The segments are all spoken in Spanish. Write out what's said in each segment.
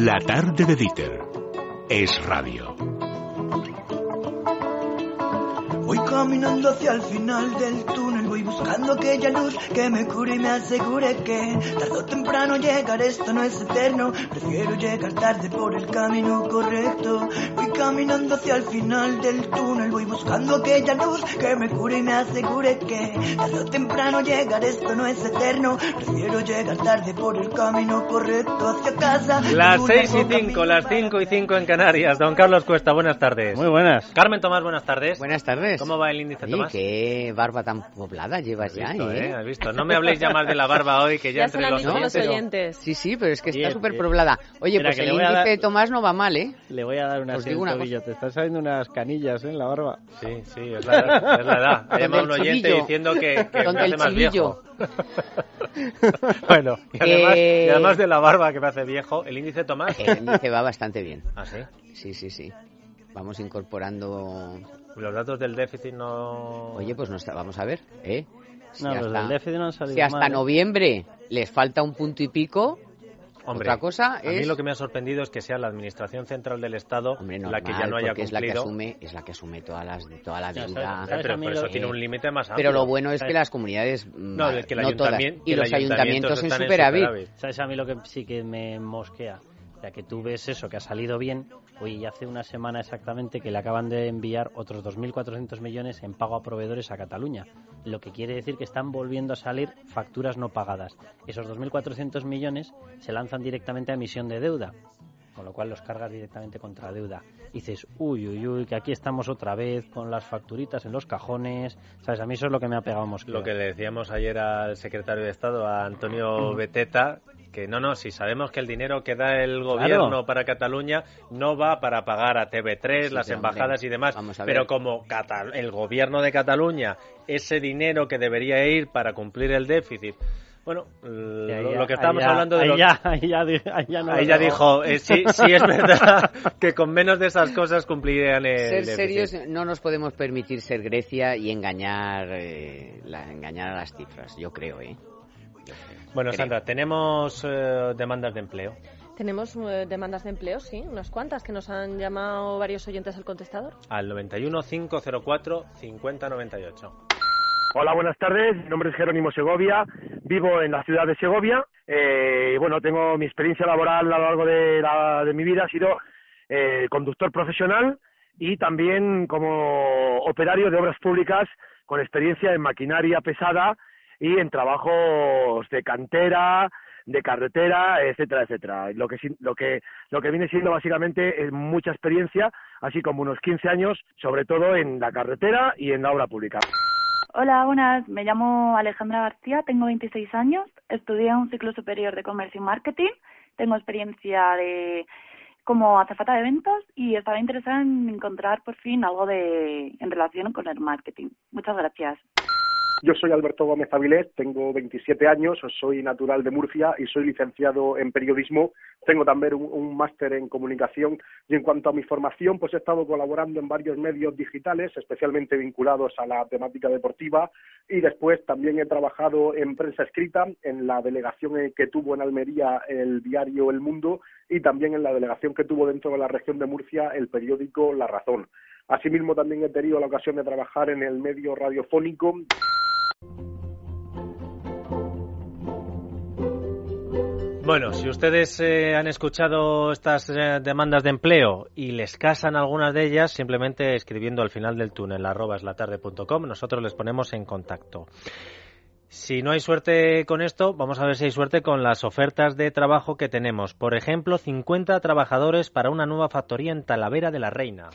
La tarde de Dieter es radio. Voy caminando hacia el final del túnel, voy buscando aquella luz que me cure y me asegure que tarde o temprano llegar, esto no es eterno, prefiero llegar tarde por el camino correcto. Voy caminando hacia el final del túnel, voy buscando aquella luz que me cure y me asegure que tarde o temprano llegar, esto no es eterno, prefiero llegar tarde por el camino correcto hacia casa. Las seis y cinco, las cinco y cinco en Canarias. Don Carlos Cuesta, buenas tardes. Muy buenas. Carmen Tomás, buenas tardes. Buenas tardes. ¿Cómo va el índice, Oye, Tomás? qué barba tan poblada llevas Has ya, visto, ¿eh? ¿eh? Has visto. No me habléis ya más de la barba hoy, que ya, Ya entre los dicho los oyentes- oyentes. Sí, sí, pero es que está súper poblada. Oye, Mira, pues que el le voy a índice dar- de Tomás no va mal, ¿eh? Le voy a dar una tobillo. Te están saliendo unas canillas ¿eh? en la barba. Sí, sí, es la edad. Es la edad. Ha llamado un oyente chivillo. diciendo que, que me hace más viejo. bueno, y además, Eh, y además de la barba que me hace viejo, el índice Tomás. El índice va bastante bien. ¿Ah, sí? Sí, sí, sí. Vamos incorporando... Los datos del déficit no... Oye, pues no está... vamos a ver, ¿eh? Si No, los hasta- del déficit no han salido Si hasta mal, ¿eh? noviembre les falta un punto y pico, Hombre, otra cosa a mí es... lo que me ha sorprendido es que sea la Administración Central del Estado Hombre, la que ya normal, no haya porque es la que cumplido. asume, es la que asume todas las, toda la Ya, deuda. ¿sabes? Eh, pero por eso lo- tiene un límite más amplio. Pero lo bueno es que las comunidades, No, es que el no todas, y los el ayuntamiento ayuntamientos en en superávit. superávit. ¿Sabes a mí lo que sí que me mosquea? Ya que tú ves eso, que ha salido bien, oye, y hace una semana exactamente que le acaban de enviar otros 2.400 millones en pago a proveedores a Cataluña. Lo que quiere decir que están volviendo a salir facturas no pagadas. Esos 2.400 millones se lanzan directamente a emisión de deuda, con lo cual los cargas directamente contra deuda. Y dices, uy, uy, uy, que aquí estamos otra vez con las facturitas en los cajones. ¿Sabes? A mí eso es lo que me ha pegado mosqueo. Lo que le decíamos ayer al secretario de Estado, a Antonio Beteta, que no, no, si sabemos que el dinero que da el gobierno Claro. para Cataluña no va para pagar a TV3, Sí, las sí, embajadas hombre. y demás, Vamos a ver. pero como Cata- el gobierno de Cataluña, ese dinero que debería ir para cumplir el déficit, bueno, lo, lo que estábamos ya- hablando de ahí los... ya, ahí ya, di- ahí ya no Ahí lo ya veo. dijo, eh, sí, sí es verdad que con menos de esas cosas cumplirían el Ser déficit. serios, no nos podemos permitir ser Grecia y engañar, eh, la- engañar a las cifras, yo creo, ¿eh? Bueno, Creo. Sandra, tenemos eh, demandas de empleo. Tenemos eh, demandas de empleo, sí, unas cuantas que nos han llamado varios oyentes al contestador. Al 91 504 5098. Hola, buenas tardes. Mi nombre es Jerónimo Segovia. Vivo en la ciudad de Segovia. Eh, y bueno, tengo mi experiencia laboral a lo largo de, la- de mi vida ha sido eh, conductor profesional y también como operario de obras públicas con experiencia en maquinaria pesada y en trabajos de cantera, de carretera, etcétera, etcétera. Lo que lo que lo que viene siendo básicamente es mucha experiencia, así como unos 15 años, sobre todo en la carretera y en la obra pública. Hola, buenas. Me llamo Alejandra García, tengo 26 años, estudié un ciclo superior de comercio y marketing, tengo experiencia de como azafata de eventos y estaba interesada en encontrar por fin algo de en relación con el marketing. Muchas gracias. Yo soy Alberto Gómez Avilés, tengo 27 años, soy natural de Murcia y soy licenciado en periodismo. Tengo también un, un máster en comunicación y en cuanto a mi formación, pues he estado colaborando en varios medios digitales, especialmente vinculados a la temática deportiva y después también he trabajado en prensa escrita, en la delegación que tuvo en Almería el diario El Mundo y también en la delegación que tuvo dentro de la región de Murcia el periódico La Razón. Asimismo, también he tenido la ocasión de trabajar en el medio radiofónico Bueno, si ustedes eh, han escuchado estas eh, demandas de empleo y les casan algunas de ellas, simplemente escribiendo al final del túnel arroba eslatarde.com, nosotros les ponemos en contacto. Si no hay suerte con esto, vamos a ver si hay suerte con las ofertas de trabajo que tenemos. Por ejemplo, 50 trabajadores para una nueva factoría en Talavera de la Reina.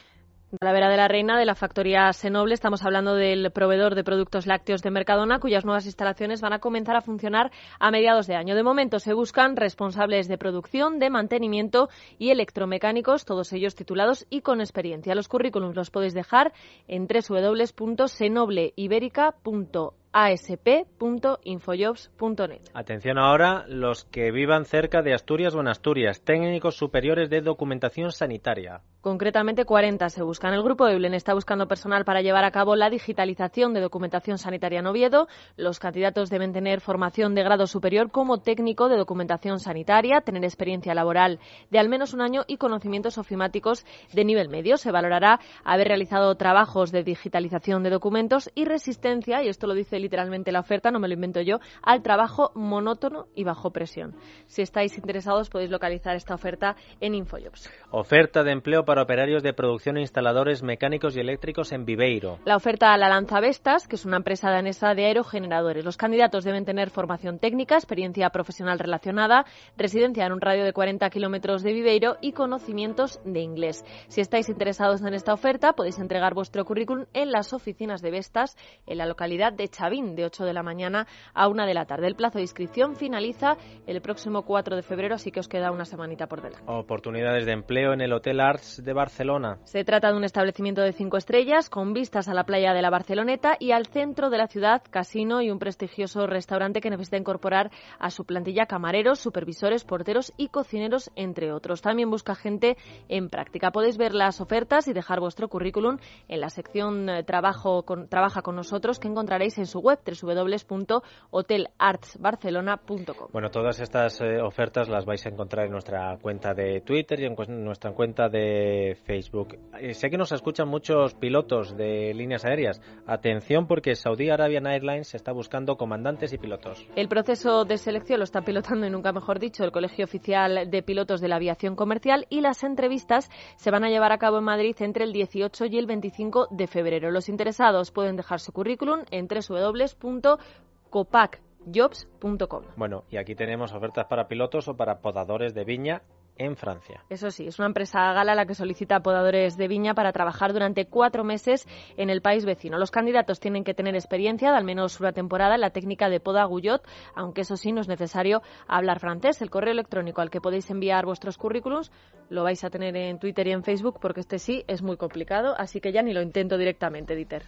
Talavera de la Reina de la factoría Senoble. Estamos hablando del proveedor de productos lácteos de Mercadona, cuyas nuevas instalaciones van a comenzar a funcionar a mediados de año. De momento se buscan responsables de producción, de mantenimiento y electromecánicos, todos ellos titulados y con experiencia. Los currículums los podéis dejar en www.senobleiberica.es asp.infojobs.net. Atención ahora los que vivan cerca de Asturias o en Asturias, técnicos superiores de documentación sanitaria. Concretamente 40 se buscan. El grupo Eulen está buscando personal para llevar a cabo la digitalización de documentación sanitaria en Oviedo. Los candidatos deben tener formación de grado superior como técnico de documentación sanitaria, tener experiencia laboral de al menos un año y conocimientos ofimáticos de nivel medio. Se valorará haber realizado trabajos de digitalización de documentos y resistencia, y esto lo dice literalmente la oferta, no me lo invento yo, al trabajo monótono y bajo presión. Si estáis interesados podéis localizar esta oferta en Infojobs. Oferta de empleo para operarios de producción e instaladores mecánicos y eléctricos en Viveiro. La oferta la lanza Vestas, que es una empresa danesa de aerogeneradores. Los candidatos deben tener formación técnica, experiencia profesional relacionada, residencia en un radio de 40 kilómetros de Viveiro y conocimientos de inglés. Si estáis interesados en esta oferta, podéis entregar vuestro currículum en las oficinas de Vestas en la localidad de De 8 de la mañana a 1 de la tarde. El plazo de inscripción finaliza el próximo 4 de febrero, así que os queda una semanita por delante. Oportunidades de empleo en el Hotel Arts de Barcelona. Se trata de un establecimiento de cinco estrellas con vistas a la playa de la Barceloneta y al centro de la ciudad, casino y un prestigioso restaurante que necesita incorporar a su plantilla camareros, supervisores, porteros y cocineros, entre otros. También busca gente en práctica. Podéis ver las ofertas y dejar vuestro currículum en la sección eh, trabajo con, Trabaja con nosotros que encontraréis en su web www.hotelartsbarcelona.com. Bueno, todas estas eh, ofertas las vais a encontrar en nuestra cuenta de Twitter y en nuestra cuenta de Facebook. Eh, sé que nos escuchan muchos pilotos de líneas aéreas. Atención porque Saudi Arabian Airlines está buscando comandantes y pilotos. El proceso de selección lo está pilotando y nunca mejor dicho el Colegio Oficial de Pilotos de la Aviación Comercial y las entrevistas se van a llevar a cabo en Madrid entre el 18 y el 25 de febrero. Los interesados pueden dejar su currículum en www.copacjobs.com. Bueno, y aquí tenemos ofertas para pilotos o para podadores de viña en Francia. Eso sí, es una empresa gala la que solicita podadores de viña para trabajar durante cuatro meses en el país vecino. Los candidatos tienen que tener experiencia de al menos una temporada en la técnica de poda Guyot, aunque eso sí no es necesario hablar francés. El correo electrónico al que podéis enviar vuestros currículums lo vais a tener en Twitter y en Facebook porque este sí es muy complicado, así que ya ni lo intento directamente, Dieter.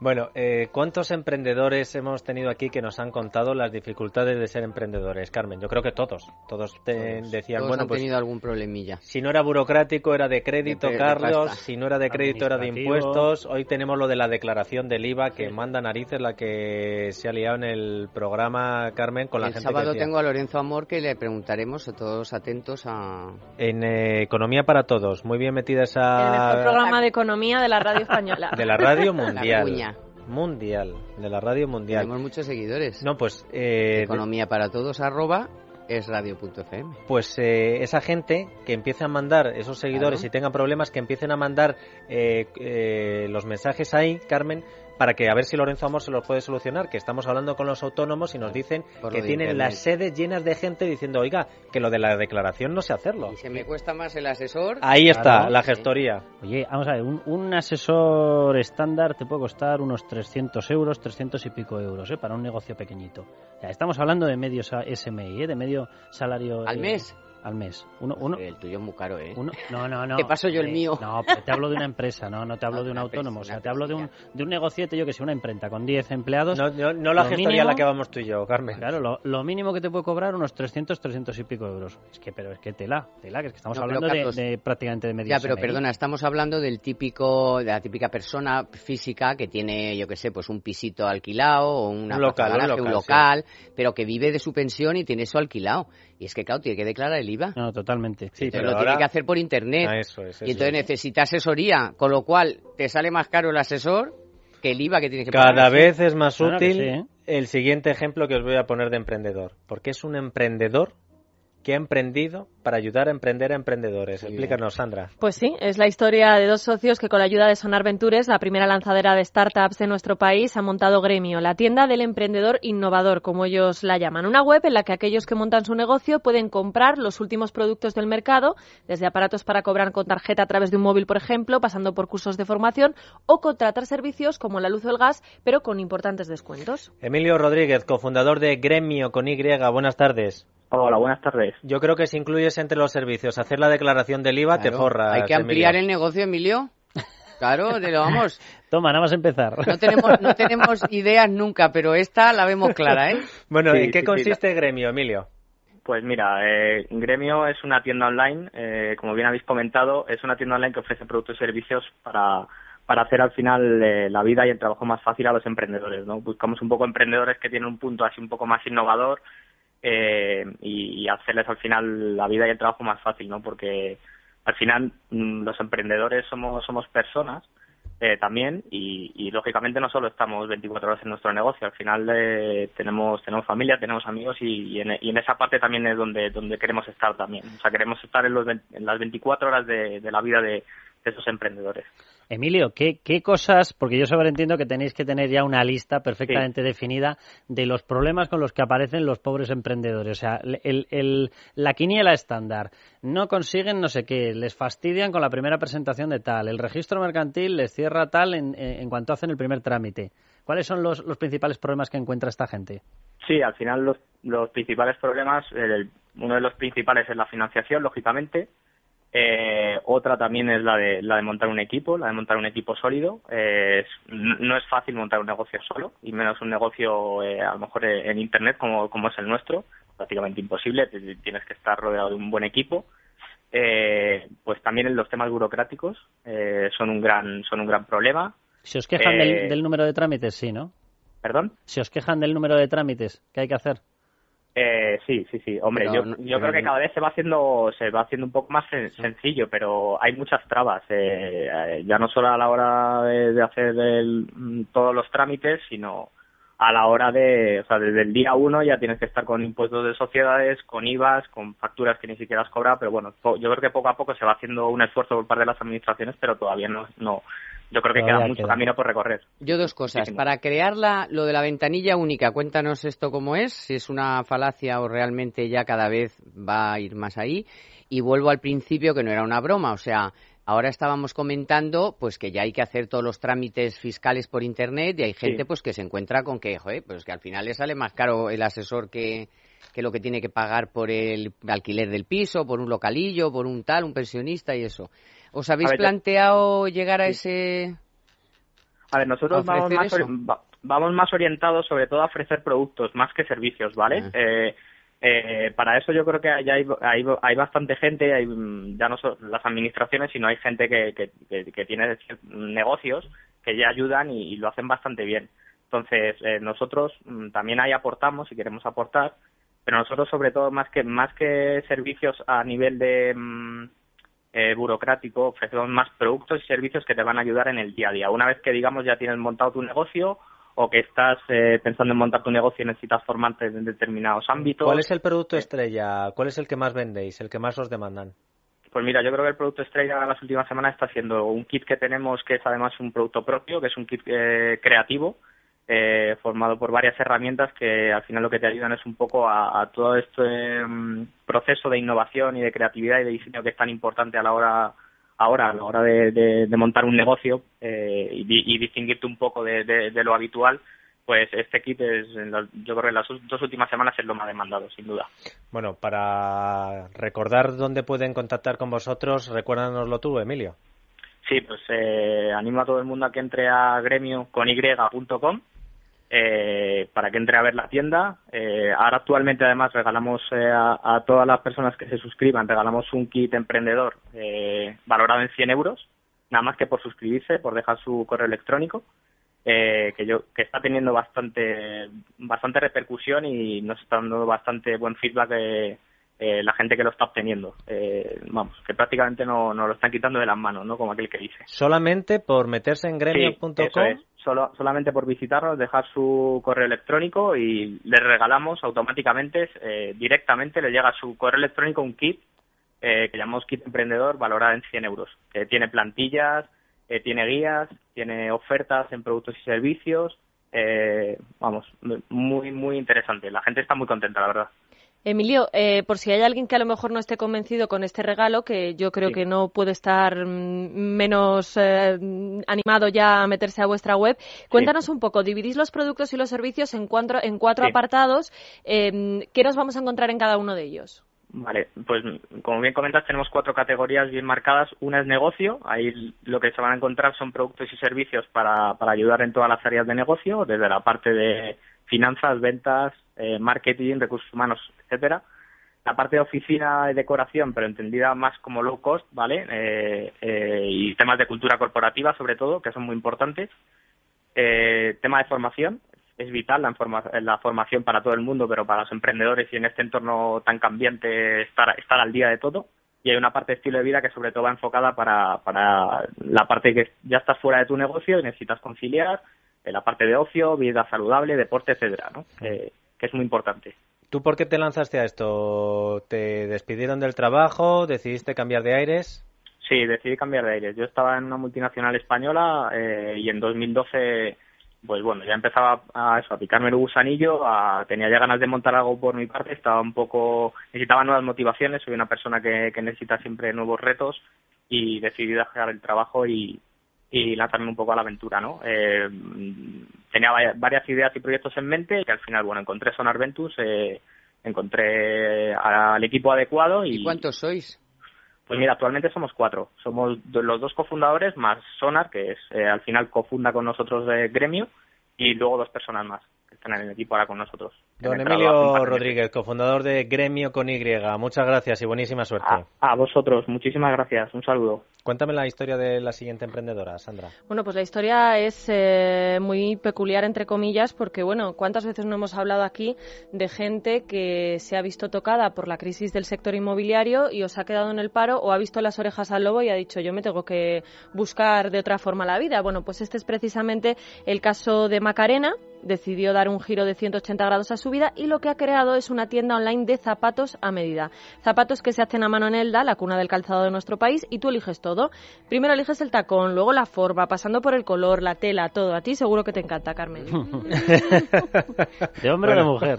Bueno, eh, ¿cuántos emprendedores hemos tenido aquí que nos han contado las dificultades de ser emprendedores, Carmen? Yo creo que todos. Todos te decían, Todos bueno, han pues tenido algún problemilla. si no era burocrático era de crédito, De- de Carlos. Si no era de crédito era de impuestos. Hoy tenemos lo de la declaración del IVA que manda narices la que se ha liado en el programa, Carmen, con la el gente sábado que decía. tengo a Lorenzo Amor que le preguntaremos a todos atentos a... En eh, Economía para Todos. Muy bien metida El esa... mejor programa de economía de la radio española. De la radio La mundial. cuña. mundial. De la radio mundial. Tenemos muchos seguidores. No, pues... eh, Economía para todos arroba es radio.fm. pues eh, esa gente que empiece a mandar esos seguidores Claro. y tengan problemas que empiecen a mandar eh, eh, los mensajes ahí Carmen para que a ver si Lorenzo Amor se los puede solucionar que estamos hablando con los autónomos y nos dicen Por que tienen Internet. las sedes llenas de gente diciendo oiga que lo de la declaración no sé hacerlo Y se me cuesta más el asesor. ahí está Claro. la gestoría Oye, vamos a ver, un, un asesor estándar te puede costar unos 300 euros, 300 y pico euros, ¿eh? Para un negocio pequeñito. Ya, estamos hablando de medio SMI, ¿eh? De medio salario... ¿Al eh, mes? Al mes. Uno, uno, El tuyo es muy caro, ¿eh? uno- no, no, no. Te paso yo el Eh, mío. No, pero te hablo de una empresa, no, no te hablo Ah, de un autónomo. O sea, te hablo de un, de un negociete, yo que sé, una imprenta con 10 empleados. no, no, no la gestoría a la mínimo- que vamos tú y yo Carmen Claro, lo, lo mínimo que te puede cobrar unos 300, 300 y pico euros. Es que, pero es que tela, tela, que es que estamos pero, hablando de- de, prácticamente de medio Ya, pero perdona, estamos hablando del típico, de la típica persona física que tiene, yo que sé, pues un pisito alquilado o una Un local, un local, pero que vive de su pensión y tiene eso alquilado. Y es que, claro, tiene que declarar el IVA. No, totalmente. Sí, pero lo ahora- tiene que hacer por internet. Ah, eso es, y eso entonces es. necesita asesoría, con lo cual te sale más caro el asesor que el IVA que tienes que cada pagar. vez es más Claro útil sí, ¿eh? el siguiente ejemplo que os voy a poner de emprendedor porque es un emprendedor que ha emprendido para ayudar a emprender a emprendedores. Explícanos Sandra. Pues sí, es la historia de dos socios que con la ayuda de Sonar Ventures, la primera lanzadera de startups de nuestro país, ha montado Gremio, la tienda del emprendedor innovador, como ellos la llaman. Una web en la que aquellos que montan su negocio pueden comprar los últimos productos del mercado, desde aparatos para cobrar con tarjeta a través de un móvil, por ejemplo, pasando por cursos de formación, o contratar servicios como la luz o el gas, pero con importantes descuentos. Emilio Rodríguez cofundador de Gremio con Y. Buenas tardes Hola, buenas tardes. yo creo que si incluyes entre los servicios hacer la declaración del IVA te forras Hay que ampliar Emilio. el negocio, Emilio. Claro, de lo vamos. Toma, nada más empezar. No tenemos, no tenemos ideas nunca, pero esta la vemos clara, ¿eh? Bueno, Sí, ¿en qué sí, sí, consiste Gremio, Emilio? Pues mira, eh, Gremio es una tienda online, eh, como bien habéis comentado, es una tienda online que ofrece productos y servicios para, para hacer al final eh, la vida y el trabajo más fácil a los emprendedores. ¿no? Buscamos un poco emprendedores que tienen un punto así un poco más innovador eh, y, hacerles al final la vida y el trabajo más fácil, ¿no? Porque al final mm, los emprendedores somos somos personas eh, también y, lógicamente no solo estamos 24 horas en nuestro negocio, al final eh, tenemos tenemos familia, tenemos amigos y, y, en, y, en, esa parte también es donde donde queremos estar también. O sea, queremos estar en, los, en las 24 horas de, de la vida de esos emprendedores. Emilio, ¿qué, ¿qué, cosas, porque yo sobreentiendo que tenéis que tener ya una lista perfectamente sí. definida de los problemas con los que aparecen los pobres emprendedores? O sea, el, el, la quiniela estándar, no consiguen no sé qué, les fastidian con la primera presentación de tal, el registro mercantil les cierra tal en, en cuanto hacen el primer trámite. ¿Cuáles son los, los, principales problemas que encuentra esta gente? Sí, al final los, los principales problemas, el, uno de los principales es la financiación, lógicamente, eh, otra también es la de, la de montar un equipo, la de montar un equipo sólido. Eh, es, no es fácil montar un negocio solo, y menos un negocio eh, a lo mejor en Internet como, como es el nuestro. Prácticamente imposible, tienes que estar rodeado de un buen equipo. Eh, pues también los temas burocráticos eh, son un gran son un gran problema. ¿Se os quejan del, del número de trámites? Sí, ¿no? ¿Perdón? ¿Se os quejan del número de trámites que hay que hacer? Eh, sí, sí, sí. Hombre, pero, yo, yo creo que cada vez se va haciendo se va haciendo un poco más sen sencillo, pero hay muchas trabas. Eh, ya no solo a la hora de, de hacer el, todos los trámites, sino a la hora de, o sea, desde el día uno ya tienes que estar con impuestos de sociedades, con IVAs, con facturas que ni siquiera has cobrado, pero bueno, yo creo que poco a poco se va haciendo un esfuerzo por parte de las administraciones, pero todavía no, no yo creo que queda mucho queda. camino por recorrer. Yo dos cosas. Para crearla, lo de la ventanilla única, cuéntanos esto cómo es, si es una falacia o realmente ya cada vez va a ir más ahí. Y vuelvo al principio que no era una broma, o sea, ahora estábamos comentando pues que ya hay que hacer todos los trámites fiscales por internet y hay gente sí. pues que se encuentra con que, joder, pues que al final le sale más caro el asesor que, que lo que tiene que pagar por el alquiler del piso, por un localillo, por un tal, un pensionista y eso. ¿Os habéis ver, planteado llegar a ese...? A ver, nosotros vamos más, vamos más orientados sobre todo a ofrecer productos más que servicios, ¿vale? Ah. Eh, eh, para eso yo creo que hay, hay, hay bastante gente, hay, ya no son las administraciones, sino hay gente que, que, que, que tiene negocios que ya ayudan y, y, lo hacen bastante bien. Entonces, eh, nosotros mm, también ahí aportamos y queremos aportar, pero nosotros sobre todo más que, más que servicios a nivel de... Mmm, eh, burocrático, ofrecemos más productos y servicios que te van a ayudar en el día a día. Una vez que, digamos, ya tienes montado tu negocio o que estás eh, pensando en montar tu negocio y necesitas formarte en determinados ámbitos. ¿Cuál es el producto estrella? ¿Cuál es el que más vendéis, el que más os demandan? Pues mira, yo creo que el producto estrella las últimas semanas está siendo un kit que tenemos que es además un producto propio, que es un kit eh, creativo, eh, formado por varias herramientas que al final lo que te ayudan es un poco a, a todo este um, proceso de innovación y de creatividad y de diseño que es tan importante a la hora ahora a la hora de, de, de montar un negocio eh, y, y, distinguirte un poco de, de, lo habitual pues este kit es yo creo que en las dos últimas semanas es lo más demandado sin duda. Bueno para recordar dónde pueden contactar con vosotros recuérdanoslo tú Emilio. Sí pues eh, animo a todo el mundo a que entre a gremio con y.com eh, para que entre a ver la tienda. Eh, ahora actualmente además regalamos eh, a, a, todas las personas que se suscriban, regalamos un kit emprendedor eh, valorado en 100 euros, nada más que por suscribirse, por dejar su correo electrónico, eh, que yo que está teniendo bastante bastante repercusión y nos está dando bastante buen feedback de eh, la gente que lo está obteniendo. Vamos, que prácticamente no, no lo están quitando de las manos, ¿no? Como aquel que dice. Solamente por meterse en gremio.com. Sí. Solo, solamente por visitarnos, dejar su correo electrónico y le regalamos automáticamente, eh, directamente le llega a su correo electrónico un kit eh, que llamamos kit emprendedor valorado en 100 euros. Que tiene plantillas, eh, tiene guías, tiene ofertas en productos y servicios. Eh, vamos, muy, muy interesante. La gente está muy contenta, la verdad. Emilio, eh, por si hay alguien que a lo mejor no esté convencido con este regalo, que yo creo sí. que no puede estar menos eh, animado ya a meterse a vuestra web, cuéntanos sí. un poco, dividís los productos y los servicios en cuatro, en cuatro sí. apartados, eh, ¿qué nos vamos a encontrar en cada uno de ellos? Vale, pues como bien comentas, tenemos cuatro categorías bien marcadas. Una es negocio, ahí lo que se van a encontrar son productos y servicios para, para ayudar en todas las áreas de negocio, desde la parte de finanzas, ventas, eh, marketing, recursos humanos, etcétera. La parte de oficina y decoración, pero entendida más como low cost, ¿vale? Eh, eh, y temas de cultura corporativa, sobre todo, que son muy importantes. tema de formación, es vital la, la, formación para todo el mundo, pero para los emprendedores y en este entorno tan cambiante estar, estar al día de todo. Y hay una parte de estilo de vida que sobre todo va enfocada para, para la parte que ya estás fuera de tu negocio y necesitas conciliar, eh, la parte de ocio, vida saludable, deporte, etcétera, ¿no? Eh, que es muy importante. ¿Tú por qué te lanzaste a esto? ¿Te despidieron del trabajo? ¿Decidiste cambiar de aires? Sí, decidí cambiar de aires. Yo estaba en una multinacional española eh, y en 2012 pues bueno, ya empezaba a, eso, a picarme el gusanillo, a, tenía ya ganas de montar algo por mi parte, estaba un poco, necesitaba nuevas motivaciones, soy una persona que, que necesita siempre nuevos retos y decidí dejar el trabajo y, y lanzarme un poco a la aventura, ¿no? Eh, tenía varias ideas y proyectos en mente y al final, bueno, encontré Sonar Ventus, eh, encontré al equipo adecuado y... ¿Y cuántos sois? Pues mira, actualmente somos cuatro. Somos los dos cofundadores más Sonar, que es eh, al final cofunda con nosotros de Gremio, y luego dos personas más están en el equipo ahora con nosotros. Don Emilio Rodríguez, cofundador de Gremio con Y. Muchas gracias y buenísima suerte. A, vosotros, muchísimas gracias. Un saludo. Cuéntame la historia de la siguiente emprendedora, Sandra. Bueno, pues la historia es eh, muy peculiar, entre comillas, porque, bueno, ¿cuántas veces no hemos hablado aquí de gente que se ha visto tocada por la crisis del sector inmobiliario y os ha quedado en el paro o ha visto las orejas al lobo y ha dicho, yo me tengo que buscar de otra forma la vida? Bueno, pues este es precisamente el caso de Macarena, decidió dar un giro de 180 grados a su vida y lo que ha creado es una tienda online de zapatos a medida. Zapatos que se hacen a mano en Elda, la cuna del calzado de nuestro país, y tú eliges todo. Primero eliges el tacón, luego la forma, pasando por el color, la tela, todo. A ti seguro que te encanta, Carmen. de hombre o de mujer.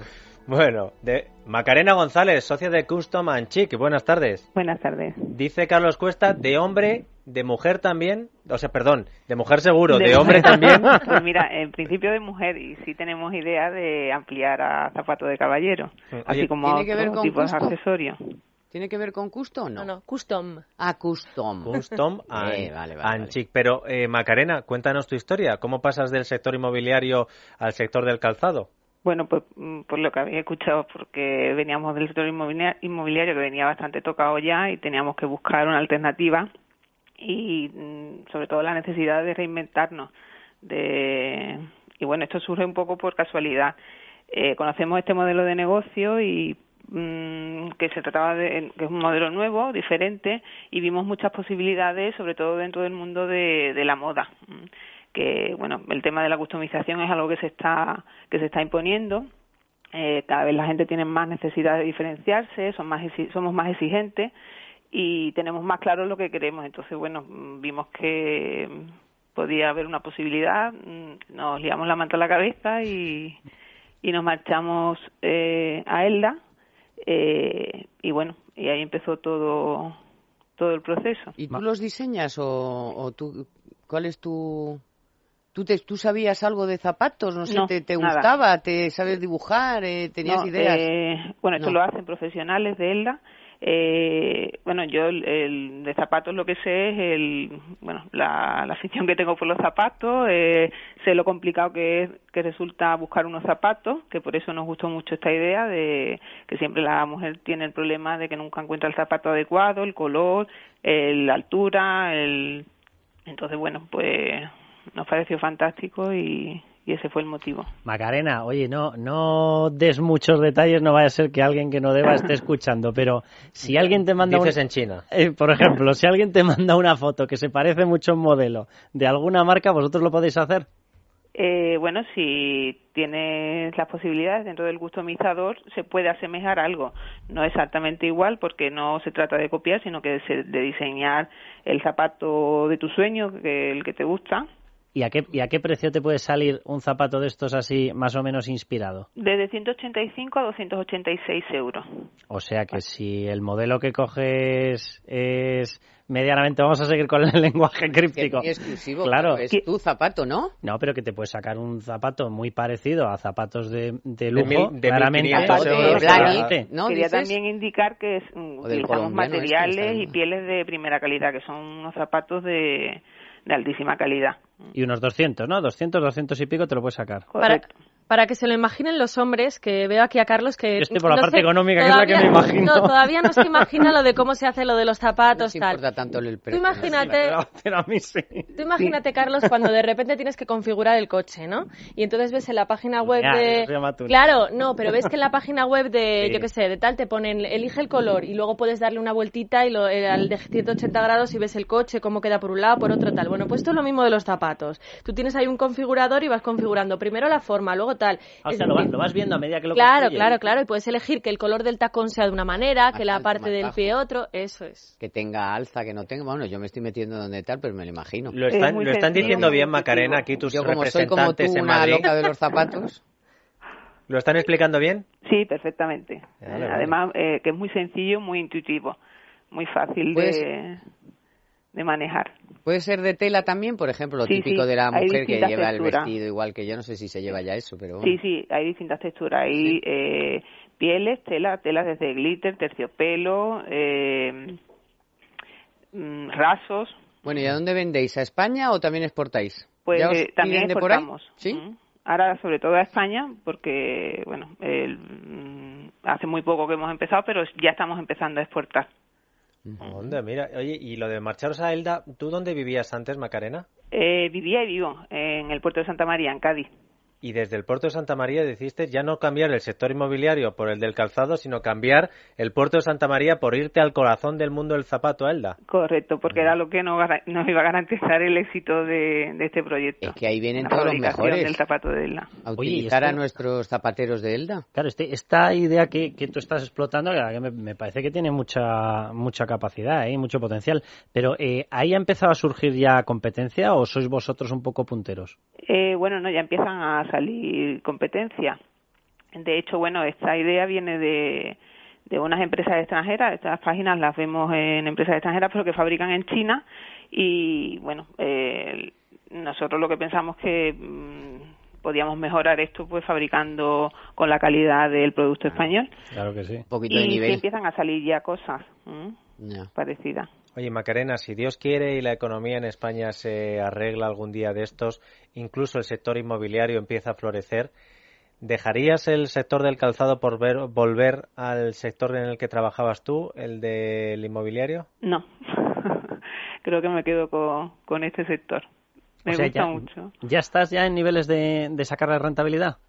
Bueno, de Macarena González, socia de Custom and Chic. Buenas tardes. Buenas tardes. Dice Carlos Cuesta, de hombre, de mujer también, o sea, perdón, de mujer seguro, de, hombre también. Pues mira, en principio de mujer y sí tenemos idea de ampliar a zapato de caballero, así como a otros tipos de accesorios. ¿Tiene que ver con custom o no? No, no, custom. Ah, custom. Custom and, vale, chic. Pero, eh, Macarena, cuéntanos tu historia. ¿Cómo pasas del sector inmobiliario al sector del calzado? Bueno, pues mm, por lo que había escuchado, porque veníamos del sector inmobiliario que venía bastante tocado ya y teníamos que buscar una alternativa y mm, sobre todo la necesidad de reinventarnos. De, y bueno, esto surge un poco por casualidad. Eh, conocemos este modelo de negocio y mm, que se trataba de que es un modelo nuevo, diferente y vimos muchas posibilidades, sobre todo dentro del mundo de, la moda que bueno el tema de la customización es algo que se está que se está imponiendo eh, cada vez la gente tiene más necesidad de diferenciarse son más somos más exigentes y tenemos más claro lo que queremos entonces bueno vimos que podía haber una posibilidad nos liamos la manta a la cabeza y y nos marchamos eh, a Elda eh, y bueno y ahí empezó todo todo el proceso. ¿Y tú los diseñas o, o tú, cuál es tu ¿Tú, te, ¿Tú sabías algo de zapatos? No sé, te, te gustaba? ¿Te sabes dibujar? Eh, ¿Tenías ideas? Eh, bueno, esto lo hacen profesionales de ELDA. Eh, bueno, yo el, de zapatos lo que sé es el, bueno, la, la afición que tengo por los zapatos, eh, sé lo complicado que es, que resulta buscar unos zapatos, que por eso nos gustó mucho esta idea de que siempre la mujer tiene el problema de que nunca encuentra el zapato adecuado, el color, la altura, el, entonces bueno, pues nos pareció fantástico y, ese fue el motivo. Macarena, oye, no, no des muchos detalles, no vaya a ser que alguien que no deba esté escuchando, pero si alguien te manda... Dices en China. Eh, por ejemplo, si alguien te manda una foto que se parece mucho a un modelo de alguna marca, ¿vosotros lo podéis hacer? Eh, bueno, si tienes las posibilidades dentro del customizador, se puede asemejar algo. No exactamente igual porque no se trata de copiar, sino que de diseñar el zapato de tu sueño, que el que te gusta, ¿Y a, qué, ¿Y a qué precio te puede salir un zapato de estos así más o menos inspirado? Desde 185 a 286 euros. O sea que si el modelo que coges es medianamente vamos a seguir con el lenguaje críptico. Es exclusivo, claro. es tu zapato, ¿no? No, pero que te puedes sacar un zapato muy parecido a zapatos de, de lujo, de, claramente. De ¿no? Quería también indicar que es, utilizamos materiales y pieles de primera calidad, que son unos zapatos de de altísima calidad. Y unos 200, ¿no? 200, 200 y pico te lo puedes sacar. Para, para que se lo imaginen los hombres, que veo aquí a Carlos que... estoy por la parte económica, que es la que me imagino. No, todavía no se imagina lo de cómo se hace lo de los zapatos, no tal. importa tanto el precio. Tú imagínate... Pero a mí sí. Tú imagínate, Carlos, cuando de repente tienes que configurar el coche, ¿no? Y entonces ves en la página web ya, de... Claro, no, pero ves que en la página web de, sí. yo qué sé, de tal, te ponen, elige el color y luego puedes darle una vueltita y lo, eh, al de 180 grados y ves el coche, cómo queda por un lado, por otro, tal. Bueno, pues esto es lo mismo de los zapatos. Tú tienes ahí un configurador y vas configurando primero la forma, luego tal. O sea, lo, lo, vas viendo a medida que lo Claro, construye. claro, claro. Y puedes elegir que el color del tacón sea de una manera, que la parte del pie otro. Eso es. Que tenga alza, que no tenga. Bueno, yo me estoy metiendo donde tal, pero me lo imagino. Lo están, lo están diciendo bien, Macarena, aquí tus yo, como representantes soy como tú, en una loca de los zapatos. ¿Lo están explicando bien? Sí, perfectamente. Vale, vale. Además, eh, que es muy sencillo, muy intuitivo, muy fácil Pues- de, de manejar. Puede ser de tela también, por ejemplo, lo Sí, típico sí, de la mujer que lleva el vestido igual que yo. No sé si se lleva ya eso, pero. Sí, sí, hay distintas texturas. Hay eh, pieles, tela, telas desde glitter, terciopelo, eh, mm, rasos. Bueno, ¿y a dónde vendéis? ¿A España o también exportáis? Pues ¿Ya os eh, también por ahí? exportamos. ¿Sí? Mm. Ahora, sobre todo a España, porque, bueno, el, mm, hace muy poco que hemos empezado, pero ya estamos empezando a exportar. Onda, mira, oye, y lo de marcharos a Elda, ¿tú dónde vivías antes, Macarena? Eh, vivía y vivo en el puerto de Santa María, en Cádiz. Y desde el puerto de Santa María decidiste ya no cambiar el sector inmobiliario por el del calzado, sino cambiar el puerto de Santa María por irte al corazón del mundo del zapato, a Elda. Correcto, porque era lo que nos, gara- nos iba a garantizar el éxito de, de este proyecto. Es que ahí vienen la todos los mejores. del zapato de Elda. A Oye, utilizar a esto- nuestros zapateros de Elda. Claro, este, esta idea que, que tú estás explotando, la que me, me parece que tiene mucha mucha capacidad y mucho potencial. Pero eh, ¿ahí ha empezado a surgir ya competencia o sois vosotros un poco punteros? Eh, bueno, no, ya empiezan a salir competencia. De hecho, bueno, esta idea viene de, de unas empresas extranjeras. Estas páginas las vemos en empresas extranjeras, pero que fabrican en China. Y bueno, eh, nosotros lo que pensamos que mm, podíamos mejorar esto, pues fabricando con la calidad del producto español. Claro que sí. Un poquito Y nivel. empiezan a salir ya cosas parecidas. Oye, Macarena, si Dios quiere y la economía en España se arregla algún día de estos, incluso el sector inmobiliario empieza a florecer, ¿dejarías el sector del calzado por ver- volver al sector en el que trabajabas tú, el del inmobiliario? No, creo que me quedo con, con este sector. Me O sea, gusta ya, mucho. ¿Ya estás ya en niveles de, de sacar la rentabilidad?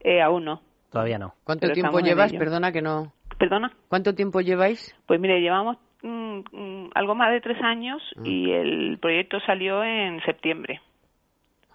Eh, aún no. Todavía no. ¿Cuánto Pero tiempo llevas? Perdona que no. ¿Perdona? ¿Cuánto tiempo lleváis? Pues mire, llevamos mm, mm, algo más de tres años Ah. y el proyecto salió en septiembre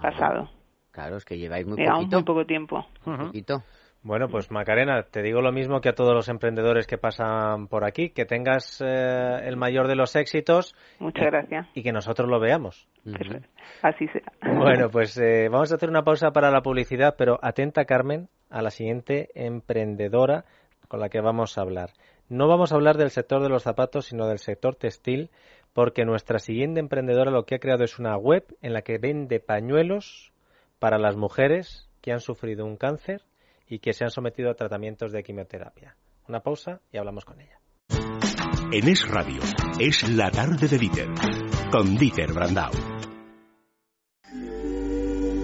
pasado. Claro, es que lleváis muy Llevamos poquito. muy poco tiempo. poquito. Bueno, pues Macarena, te digo lo mismo que a todos los emprendedores que pasan por aquí, que tengas eh, el mayor de los éxitos Muchas gracias. y que nosotros lo veamos. Perfecto. Así será. Bueno, pues eh, vamos a hacer una pausa para la publicidad, pero atenta, Carmen, a la siguiente emprendedora con la que vamos a hablar. No vamos a hablar del sector de los zapatos, sino del sector textil, porque nuestra siguiente emprendedora lo que ha creado es una web en la que vende pañuelos para las mujeres que han sufrido un cáncer y que se han sometido a tratamientos de quimioterapia. Una pausa y hablamos con ella. En Es Radio, es la tarde de Dieter, con Dieter Brandau.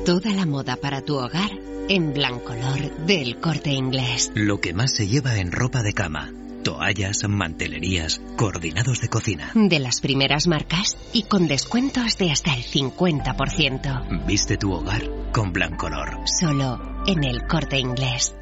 Toda la moda para tu hogar en Blancolor del Corte Inglés. Lo que más se lleva en ropa de cama. Toallas, mantelerías, coordinados de cocina. De las primeras marcas y con descuentos de hasta el 50%. Viste tu hogar con Blancolor. Solo en el Corte Inglés.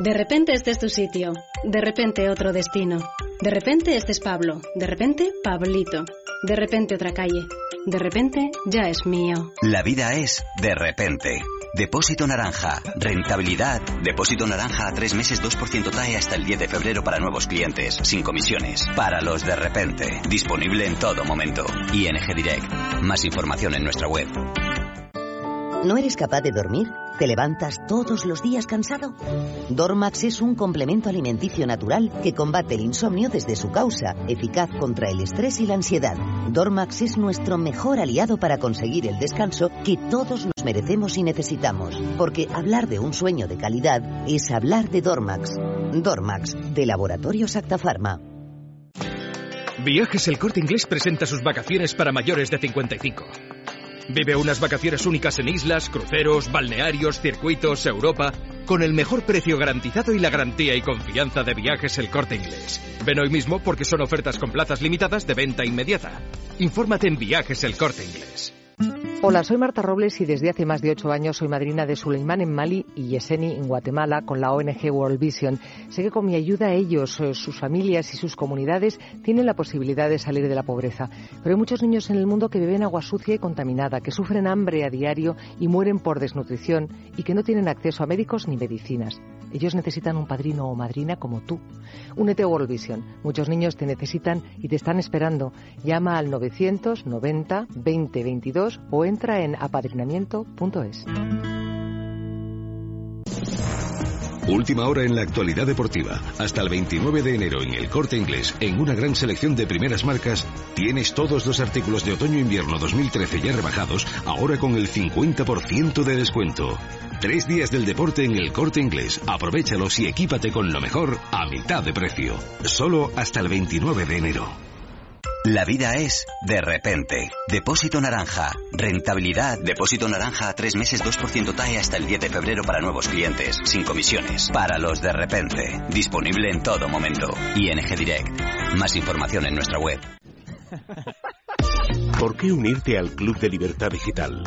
De repente este es tu sitio, de repente otro destino, de repente este es Pablo, de repente Pablito, de repente otra calle, de repente ya es mío. La vida es de repente. Depósito naranja. Rentabilidad. Depósito naranja a tres meses 2% TAE hasta el 10 de febrero para nuevos clientes. Sin comisiones. Para los de repente. Disponible en todo momento. ING Direct. Más información en nuestra web. ¿No eres capaz de dormir? ¿Te levantas todos los días cansado? Dormax es un complemento alimenticio natural que combate el insomnio desde su causa, eficaz contra el estrés y la ansiedad. Dormax es nuestro mejor aliado para conseguir el descanso que todos nos merecemos y necesitamos, porque hablar de un sueño de calidad es hablar de Dormax. Dormax, de Laboratorio Acta Viajes El Corte Inglés presenta sus vacaciones para mayores de 55. Vive unas vacaciones únicas en islas, cruceros, balnearios, circuitos, Europa, con el mejor precio garantizado y la garantía y confianza de viajes el corte inglés. Ven hoy mismo porque son ofertas con plazas limitadas de venta inmediata. Infórmate en viajes el corte inglés. Hola, soy Marta Robles y desde hace más de ocho años soy madrina de Suleimán en Mali y Yeseni en Guatemala con la ONG World Vision. Sé que con mi ayuda ellos, eh, sus familias y sus comunidades tienen la posibilidad de salir de la pobreza. Pero hay muchos niños en el mundo que beben agua sucia y contaminada, que sufren hambre a diario y mueren por desnutrición y que no tienen acceso a médicos ni medicinas. Ellos necesitan un padrino o madrina como tú. Únete a World Vision. Muchos niños te necesitan y te están esperando. Llama al 990 20 22 o entra en apadrinamiento.es. Última hora en la actualidad deportiva. Hasta el 29 de enero en el Corte Inglés, en una gran selección de primeras marcas, tienes todos los artículos de otoño-invierno 2013 ya rebajados, ahora con el 50% de descuento. Tres días del deporte en el Corte Inglés. Aprovechalos y equípate con lo mejor a mitad de precio. Solo hasta el 29 de enero. La vida es de repente. Depósito naranja. Rentabilidad. Depósito naranja a tres meses 2% TAE hasta el 10 de febrero para nuevos clientes. Sin comisiones. Para los de repente. Disponible en todo momento. ING Direct. Más información en nuestra web. ¿Por qué unirte al Club de Libertad Digital?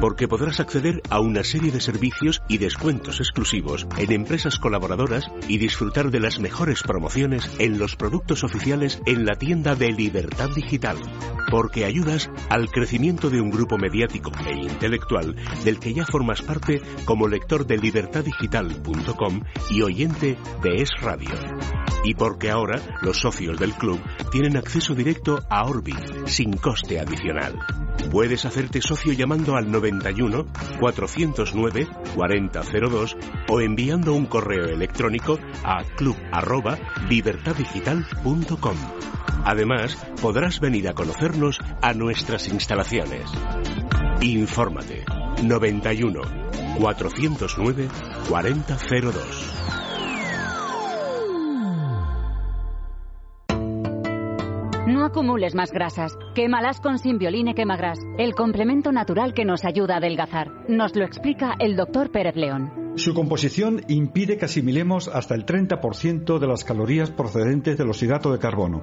Porque podrás acceder a una serie de servicios y descuentos exclusivos en empresas colaboradoras y disfrutar de las mejores promociones en los productos oficiales en la tienda de Libertad Digital. Porque ayudas al crecimiento de un grupo mediático e intelectual del que ya formas parte como lector de libertaddigital.com y oyente de Es Radio. Y porque ahora los socios del club tienen acceso directo a Orbit sin coste adicional. Puedes hacerte socio llamando al 91 409 4002 o enviando un correo electrónico a club@libertaddigital.com. Además, podrás venir a conocernos a nuestras instalaciones. Infórmate 91 409 4002. No acumules más grasas. Quémalas con Simbioline Quemagras, el complemento natural que nos ayuda a adelgazar. Nos lo explica el doctor Pérez León. Su composición impide que asimilemos hasta el 30% de las calorías procedentes del oxidato de carbono.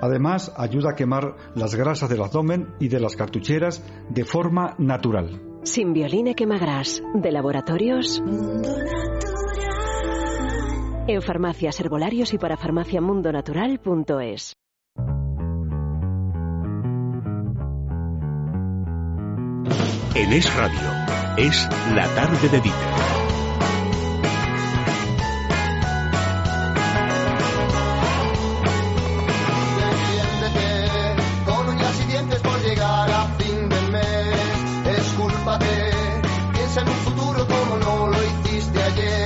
Además, ayuda a quemar las grasas del abdomen y de las cartucheras de forma natural. Simbioline Quemagras, de laboratorios. En farmacias herbolarios y para farmaciamundonatural.es. En Es Radio, es la tarde de Dieter.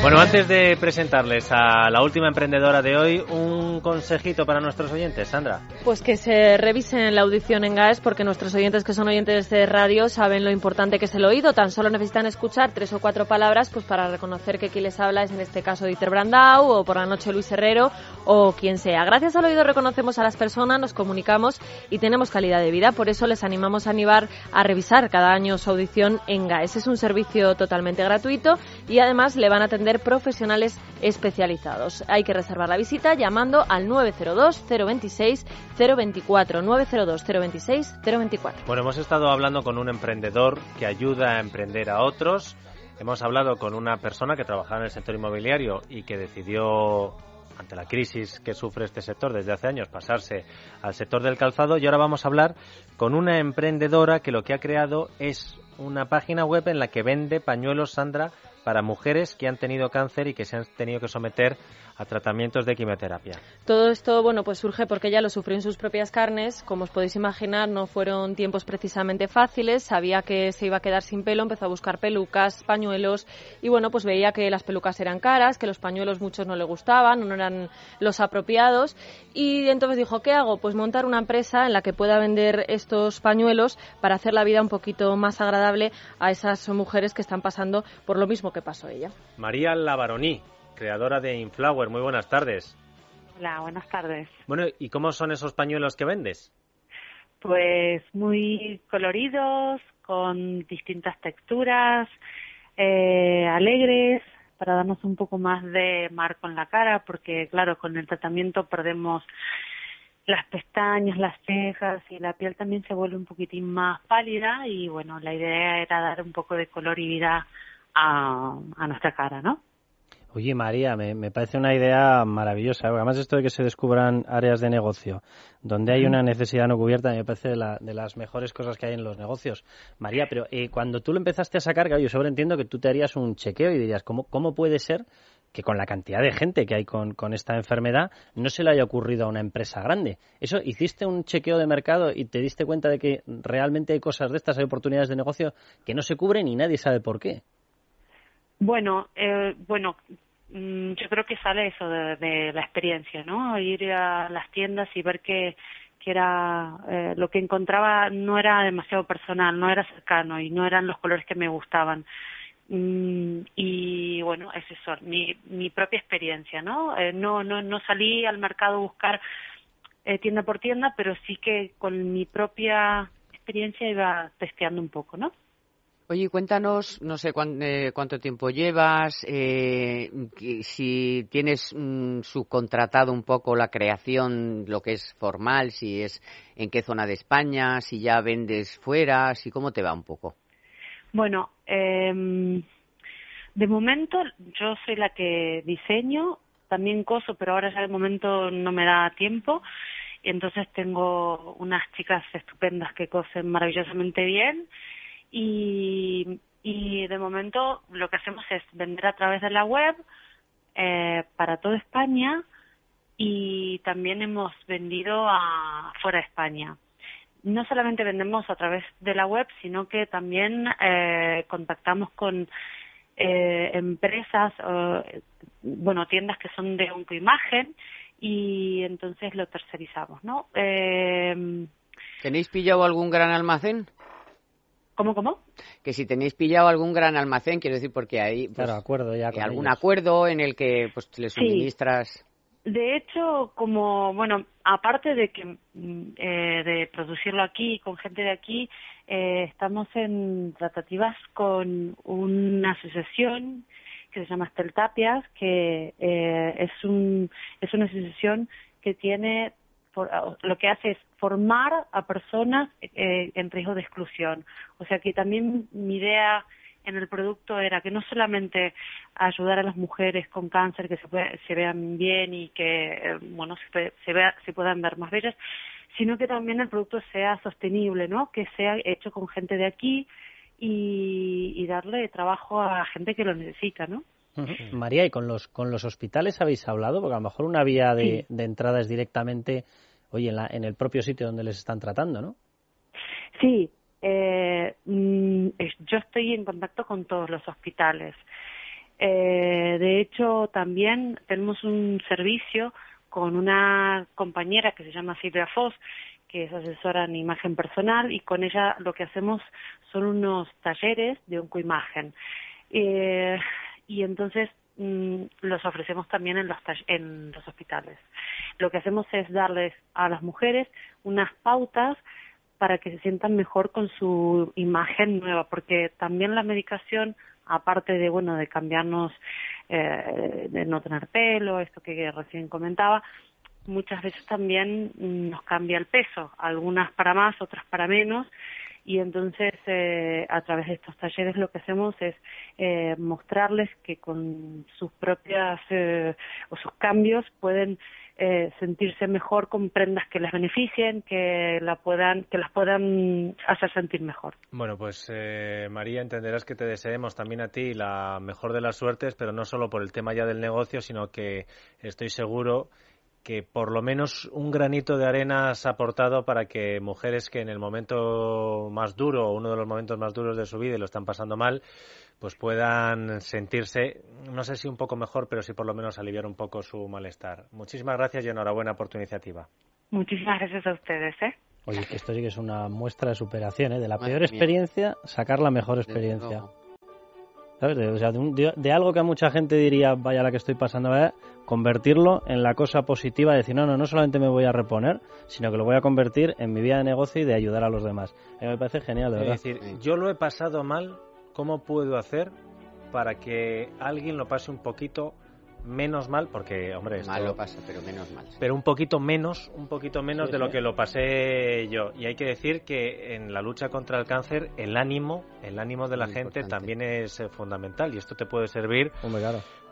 Bueno, antes de presentarles a la última emprendedora de hoy, un consejito para nuestros oyentes, Sandra. Pues que se revisen la audición en GAES porque nuestros oyentes que son oyentes de radio saben lo importante que es el oído. Tan solo necesitan escuchar tres o cuatro palabras pues para reconocer que quien les habla es en este caso Dieter Brandau o por la noche Luis Herrero o quien sea. Gracias al oído reconocemos a las personas, nos comunicamos y tenemos calidad de vida. Por eso les animamos a animar a revisar cada año su audición en GAES. Es un servicio totalmente gratuito y además le van a atender profesionales especializados. Hay que reservar la visita llamando al 902 026 024 902 026 024. Bueno, hemos estado hablando con un emprendedor que ayuda a emprender a otros. Hemos hablado con una persona que trabajaba en el sector inmobiliario y que decidió ante la crisis que sufre este sector desde hace años, pasarse al sector del calzado. Y ahora vamos a hablar con una emprendedora que lo que ha creado es una página web en la que vende pañuelos Sandra para mujeres que han tenido cáncer y que se han tenido que someter a tratamientos de quimioterapia. Todo esto, bueno, pues surge porque ella lo sufrió en sus propias carnes. Como os podéis imaginar, no fueron tiempos precisamente fáciles. Sabía que se iba a quedar sin pelo, empezó a buscar pelucas, pañuelos y, bueno, pues veía que las pelucas eran caras, que los pañuelos muchos no le gustaban, no eran los apropiados. Y entonces dijo, ¿qué hago? Pues montar una empresa en la que pueda vender estos pañuelos para hacer la vida un poquito más agradable a esas mujeres que están pasando por lo mismo que pasó ella. María Lavaroní, creadora de Inflower. Muy buenas tardes. Hola, buenas tardes. Bueno, ¿y cómo son esos pañuelos que vendes? Pues muy coloridos, con distintas texturas, eh, alegres, para darnos un poco más de marco en la cara, porque claro, con el tratamiento perdemos las pestañas, las cejas y la piel también se vuelve un poquitín más pálida y bueno, la idea era dar un poco de color y vida a, a nuestra cara, ¿no? Oye, María, me, parece una idea maravillosa. Además, esto de que se descubran áreas de negocio donde hay una necesidad no cubierta me parece de, las mejores cosas que hay en los negocios. María, pero eh, cuando tú lo empezaste a sacar, yo sobre entiendo que tú te harías un chequeo y dirías, ¿cómo, cómo puede ser que con la cantidad de gente que hay con, con, esta enfermedad no se le haya ocurrido a una empresa grande. ¿Eso hiciste un chequeo de mercado y te diste cuenta de que realmente hay cosas de estas, hay oportunidades de negocio que no se cubren y nadie sabe por qué? Bueno, eh, bueno, Mm, yo creo que sale eso de, la experiencia, ¿no? Ir a las tiendas y ver que, que era eh, lo que encontraba no era demasiado personal, no era cercano y no eran los colores que me gustaban. Mm, y bueno, es eso, mi, mi propia experiencia, ¿no? Eh, no, no, no salí al mercado a buscar eh, tienda por tienda, pero sí que con mi propia experiencia iba testeando un poco, ¿no? Oye, cuéntanos, no sé eh, cuánto tiempo llevas, eh, si tienes mm, subcontratado un poco la creación, lo que es formal, si es en qué zona de España, si ya vendes fuera, si cómo te va un poco. Bueno, eh, de momento yo soy la que diseño, también coso, pero ahora ya de momento no me da tiempo. Entonces tengo unas chicas estupendas que cosen maravillosamente bien y, y de momento lo que hacemos es vender a través de la web eh, para toda España y también hemos vendido a fuera de España. No solamente vendemos a través de la web, sino que también eh, contactamos con eh, empresas, bueno, tiendas que son de imagen y entonces lo tercerizamos, ¿no? Eh, ¿Tenéis pillado algún gran almacén? ¿Cómo, cómo? Que si tenéis pillado algún gran almacén, quiero decir, porque hay pues, acuerdo ya con algún acuerdo en el que pues le suministras. De hecho, como, bueno, aparte de que mm, eh, de producirlo aquí con gente de aquí, eh, estamos en tratativas con una asociación que se llama Esteltapias, que eh, es, un, es una asociación que tiene lo que hace es formar a personas eh, en riesgo de exclusión. O sea que también mi idea en el producto era que no solamente ayudar a las mujeres con cáncer que se, vean bien y que eh, bueno se, se, puedan ver más bellas, sino que también el producto sea sostenible, ¿no? Que sea hecho con gente de aquí y, darle trabajo a gente que lo necesita, ¿no? María, ¿y con los, con los hospitales habéis hablado? Porque a lo mejor una vía de, de entrada es directamente oye, en, en el propio sitio donde les están tratando, ¿no? Sí, eh, mm, yo estoy en contacto con todos los hospitales. Eh, de hecho, también tenemos un servicio con una compañera que se llama Silvia Foss, que es asesora en imagen personal, y con ella lo que hacemos son unos talleres de oncoimagen. Eh, y entonces Mm, los ofrecemos también en los, en los hospitales. Lo que hacemos es darles a las mujeres unas pautas para que se sientan mejor con su imagen nueva, porque también la medicación, aparte de bueno de cambiarnos, eh, de no tener pelo, esto que recién comentaba, muchas veces también nos cambia el peso, algunas para más, otras para menos, y entonces eh, a través de estos talleres lo que hacemos es eh, mostrarles que con sus propias eh, o sus cambios pueden eh, sentirse mejor con prendas que les beneficien, que la puedan, que las puedan hacer sentir mejor. Bueno, pues eh, María, entenderás que te deseemos también a ti la mejor de las suertes, pero no solo por el tema ya del negocio, sino que estoy seguro que por lo menos un granito de arena has aportado para que mujeres que en el momento más duro, uno de los momentos más duros de su vida y lo están pasando mal, pues puedan sentirse, no sé si un poco mejor, pero sí por lo menos aliviar un poco su malestar. Muchísimas gracias y enhorabuena por tu iniciativa. Muchísimas gracias a ustedes. ¿eh? Oye, que esto sí que es una muestra de superación, ¿eh? de la peor experiencia, sacar la mejor experiencia. ¿Sabes? De, o sea, de, algo que a mucha gente diría, vaya la que estoy pasando, convertirlo en la cosa positiva, decir, no, no, no solamente me voy a reponer, sino que lo voy a convertir en mi vida de negocio y de ayudar a los demás. A mí me parece genial, de verdad. Es decir, yo lo he pasado mal, ¿cómo puedo hacer para que alguien lo pase un poquito menos mal, porque, hombre, esto, mal lo pasa, pero menos mal. Pero un poquito menos, un poquito menos de lo que lo pasé yo. Y hay que decir que en la lucha contra el cáncer, el ánimo, el ánimo de la gente también es eh, fundamental y esto te puede servir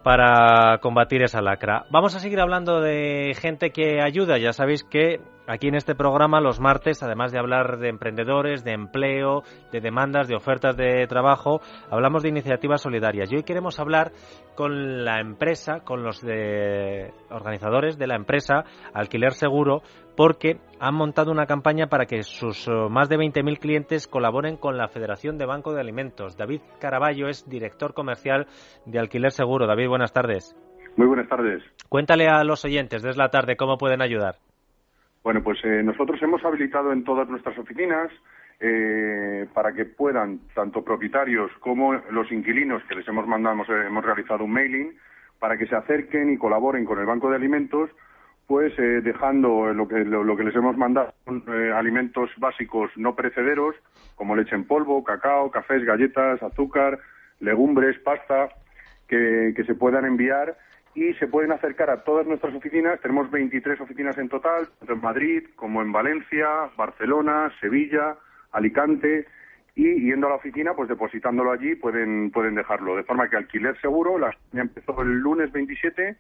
para combatir esa lacra. Vamos a seguir hablando de gente que ayuda. Ya sabéis que aquí en este programa los martes, además de hablar de emprendedores, de empleo, de demandas, de ofertas de trabajo, hablamos de iniciativas solidarias. Y hoy queremos hablar con la empresa, con los organizadores de la empresa Alquiler Seguro, porque han montado una campaña para que sus oh, más de 20.000 clientes colaboren con la Federación de Banco de Alimentos. David Caraballo es director comercial de Alquiler Seguro. David, buenas tardes. Muy buenas tardes. Cuéntale a los oyentes desde la tarde cómo pueden ayudar. Bueno, pues eh, nosotros hemos habilitado en todas nuestras oficinas eh, para que puedan tanto propietarios como los inquilinos que les hemos mandado, hemos, hemos realizado un mailing para que se acerquen y colaboren con el Banco de Alimentos pues eh, dejando lo que, lo, que les hemos mandado eh, alimentos básicos no perecederos, como leche en polvo, cacao, cafés, galletas, azúcar, legumbres, pasta, que, que se puedan enviar y se pueden acercar a todas nuestras oficinas. Tenemos 23 oficinas en total, tanto en Madrid como en Valencia, Barcelona, Sevilla, Alicante, y yendo a la oficina, pues depositándolo allí, pueden, pueden dejarlo. De forma que alquiler seguro, la empezó el lunes 27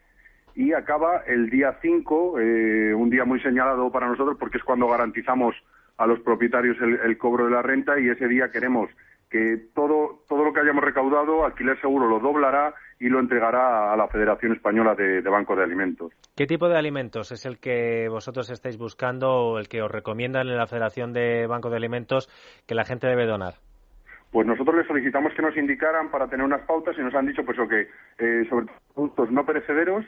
y acaba el día 5, eh, un día muy señalado para nosotros porque es cuando garantizamos a los propietarios el, cobro de la renta y ese día queremos que todo, todo lo que hayamos recaudado, Alquiler Seguro lo doblará y lo entregará a la Federación Española de, de Bancos de Alimentos. ¿Qué tipo de alimentos es el que vosotros estáis buscando o el que os recomiendan en la Federación de Bancos de Alimentos que la gente debe donar? Pues nosotros les solicitamos que nos indicaran para tener unas pautas y nos han dicho pues que eh, sobre productos no perecederos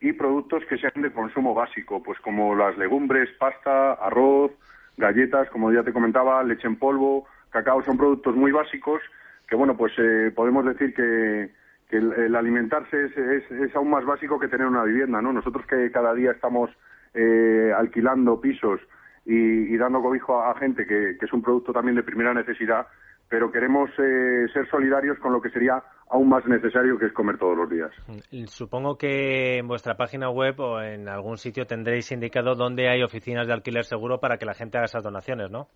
y productos que sean de consumo básico, pues como las legumbres, pasta, arroz, galletas, como ya te comentaba, leche en polvo, cacao, son productos muy básicos que, bueno, pues eh, podemos decir que, el, alimentarse es, aún más básico que tener una vivienda, ¿no? Nosotros que cada día estamos eh, alquilando pisos y, dando cobijo a, gente que, es un producto también de primera necesidad, pero queremos eh, ser solidarios con lo que sería aún más necesario que es comer todos los días. Mm, supongo que en vuestra página web o en algún sitio tendréis indicado dónde hay oficinas de alquiler seguro para que la gente haga esas donaciones, ¿no?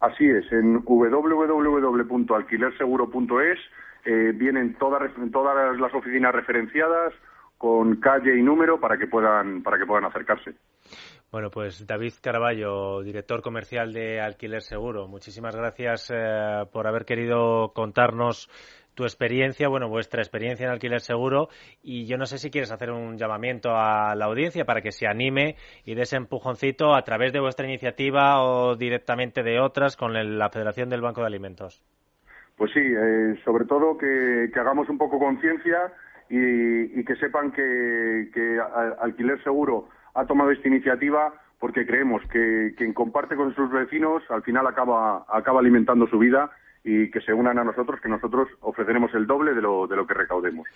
Así es, en www.alquilerseguro.es eh, vienen todas, todas las oficinas referenciadas con calle y número para que puedan para que puedan acercarse. Bueno, pues David Caraballo, director comercial de Alquiler Seguro, muchísimas gracias eh, por haber querido contarnos tu experiencia, bueno, vuestra experiencia en alquiler seguro y yo no sé si quieres hacer un llamamiento a la audiencia para que se anime y dé ese empujoncito a través de vuestra iniciativa o directamente de otras con la Federación del Banco de Alimentos. Pues sí, eh, sobre todo que, hagamos un poco conciencia y, que sepan que, que Alquiler Seguro ha tomado esta iniciativa porque creemos que quien comparte con sus vecinos al final acaba, acaba alimentando su vida y que se unan a nosotros, que nosotros ofreceremos el doble de lo, de lo que recaudemos.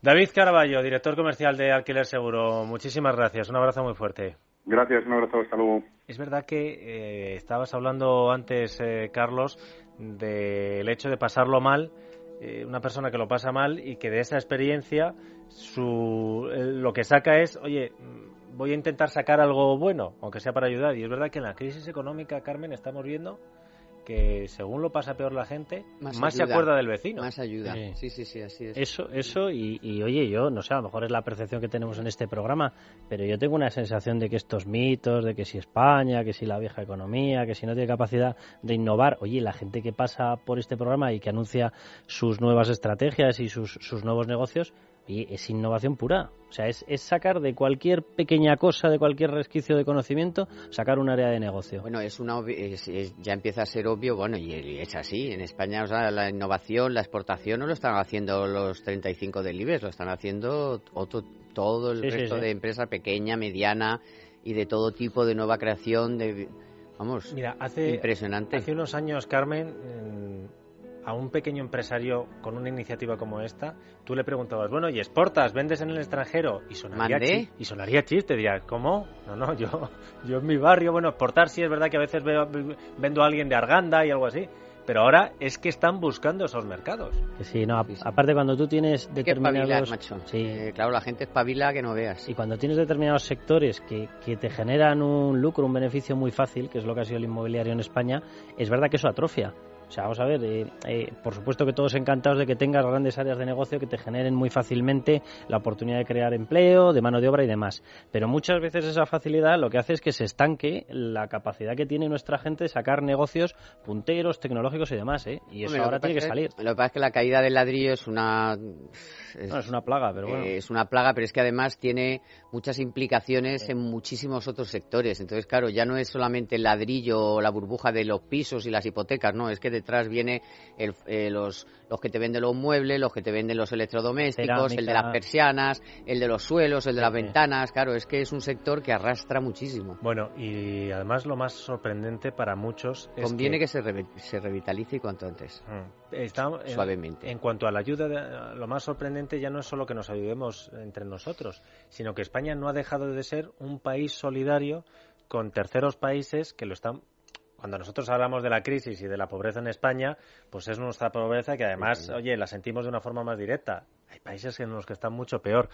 David Caraballo, director comercial de Alquiler Seguro, muchísimas gracias. Un abrazo muy fuerte. Gracias, un abrazo, hasta luego. Es verdad que eh, estabas hablando antes, eh, Carlos, del hecho de pasarlo mal, eh, una persona que lo pasa mal y que de esa experiencia su, lo que saca es, oye, voy a intentar sacar algo bueno, aunque sea para ayudar. Y es verdad que en la crisis económica, Carmen, estamos viendo que según lo pasa peor la gente, más, se acuerda del vecino. Más ayuda. Sí, sí, sí, así es. Eso, eso y, y, oye, yo no sé, a lo mejor es la percepción que tenemos en este programa, pero yo tengo una sensación de que estos mitos, de que si España, que si la vieja economía, que si no tiene capacidad de innovar, oye, la gente que pasa por este programa y que anuncia sus nuevas estrategias y sus, sus nuevos negocios, y es innovación pura. O sea, es, es, sacar de cualquier pequeña cosa, de cualquier resquicio de conocimiento, sacar un área de negocio. Bueno, es una ya empieza a ser obvio, bueno, y es así. En España, o sea, la innovación, la exportación no lo están haciendo los 35 del IBEX, lo están haciendo otro, todo el resto de empresas pequeña, mediana y de todo tipo de nueva creación. de Vamos, Mira, hace, impresionante. Hace unos años, Carmen a un pequeño empresario con una iniciativa como esta, tú le preguntabas, bueno, ¿y exportas? ¿Vendes en el extranjero? Y sonaría, y sonaría chiste, dirías, ¿cómo? No, no, yo, yo en mi barrio, bueno, exportar sí es verdad que a veces vendo a alguien de Arganda y algo así. Pero ahora es que están buscando esos mercados. Sí, no, aparte cuando tú tienes determinados... macho. Sí. Eh, claro, la gente espabila que no veas. Y cuando tienes determinados sectores que, que te generan un lucro, un beneficio muy fácil, que es lo que ha sido el inmobiliario en España, es verdad que eso atrofia. O sea, vamos a ver, eh, eh, por supuesto que todos encantados de que tengas grandes áreas de negocio que te generen muy fácilmente la oportunidad de crear empleo, de mano de obra y demás. Pero muchas veces esa facilidad lo que hace es que se estanque la capacidad que tiene nuestra gente de sacar negocios punteros, tecnológicos y demás, ¿eh? Y eso ahora tiene que salir. Lo que pasa es que la caída del ladrillo es una... Es, es una plaga, pero bueno. es una plaga, pero es que además tiene muchas implicaciones en muchísimos otros sectores. Entonces, claro, ya no es solamente el ladrillo o la burbuja de los pisos y las hipotecas, no, es que detrás viene el, eh, los, los que te venden los muebles, los que te venden los electrodomésticos, el de las persianas, el de los suelos, el de las ventanas. Claro, es que es un sector que arrastra muchísimo. Bueno, y además lo más sorprendente para muchos es Conviene que, se, se revitalice cuanto antes. Mm. Suavemente. En, cuanto a la ayuda, lo más sorprendente ya no es solo que nos ayudemos entre nosotros, sino que España no ha dejado de ser un país solidario con terceros países que lo están cuando nosotros hablamos de la crisis y de la pobreza en España, pues es nuestra pobreza que además, oye, la sentimos de una forma más directa. Hay países en los que están mucho peor.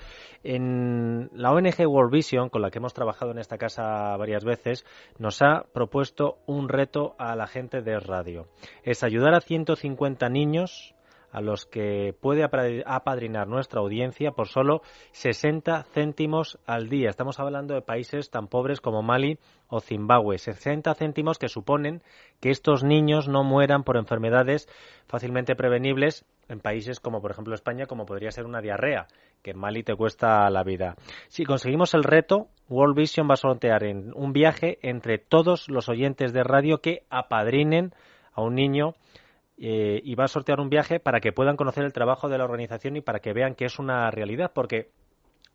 En la ONG World Vision, con la que hemos trabajado en esta casa varias veces, nos ha propuesto un reto a la gente de radio. Es ayudar a 150 niños a los que puede apadrinar nuestra audiencia por solo 60 céntimos al día. Estamos hablando de países tan pobres como Mali o Zimbabue. 60 céntimos que suponen que estos niños no mueran por enfermedades fácilmente prevenibles en países como por ejemplo España, como podría ser una diarrea, que en Mali te cuesta la vida. Si conseguimos el reto, World Vision va a sortear en un viaje entre todos los oyentes de radio que apadrinen a un niño eh, y va a sortear un viaje para que puedan conocer el trabajo de la organización y para que vean que es una realidad, porque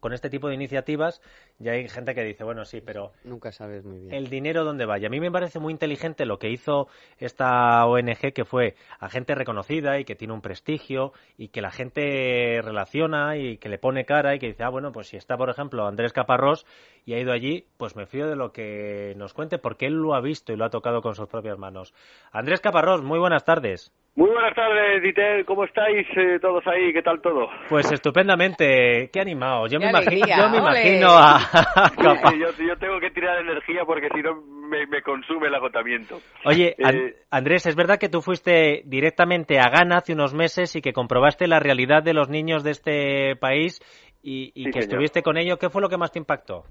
con este tipo de iniciativas ya hay gente que dice, bueno, sí, pero... Nunca sabes muy bien. El dinero dónde va. Y a mí me parece muy inteligente lo que hizo esta ONG, que fue a gente reconocida y que tiene un prestigio y que la gente relaciona y que le pone cara y que dice, ah, bueno, pues si está, por ejemplo, Andrés Caparrós y ha ido allí, pues me fío de lo que nos cuente porque él lo ha visto y lo ha tocado con sus propias manos. Andrés Caparrós, muy buenas tardes. Muy buenas tardes, Dieter. ¿Cómo estáis eh, todos ahí? ¿Qué tal todo? Pues estupendamente. Qué animado. Yo me imagino, yo me imagino a... yo, tengo que tirar energía porque si no me, consume el agotamiento. Oye, eh, Andrés, ¿es verdad que tú fuiste directamente a Ghana hace unos meses y que comprobaste la realidad de los niños de este país y, que estuviste con ellos? ¿Qué fue lo que más te impactó?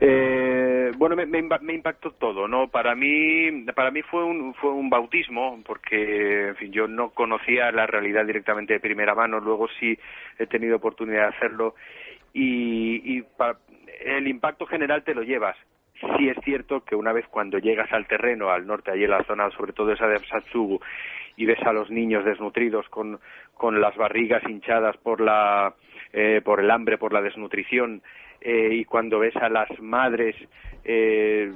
Eh, bueno, me, me, impactó todo, ¿no? Para mí, para mí fue un, fue un bautismo, porque, en fin, yo no conocía la realidad directamente de primera mano, luego sí he tenido oportunidad de hacerlo, y, y el impacto general te lo llevas. Sí es cierto que una vez cuando llegas al terreno, al norte, allí en la zona, sobre todo esa de Satsugu, y ves a los niños desnutridos con, con las barrigas hinchadas por la, eh, por el hambre, por la desnutrición, eh, y cuando ves a las madres eh,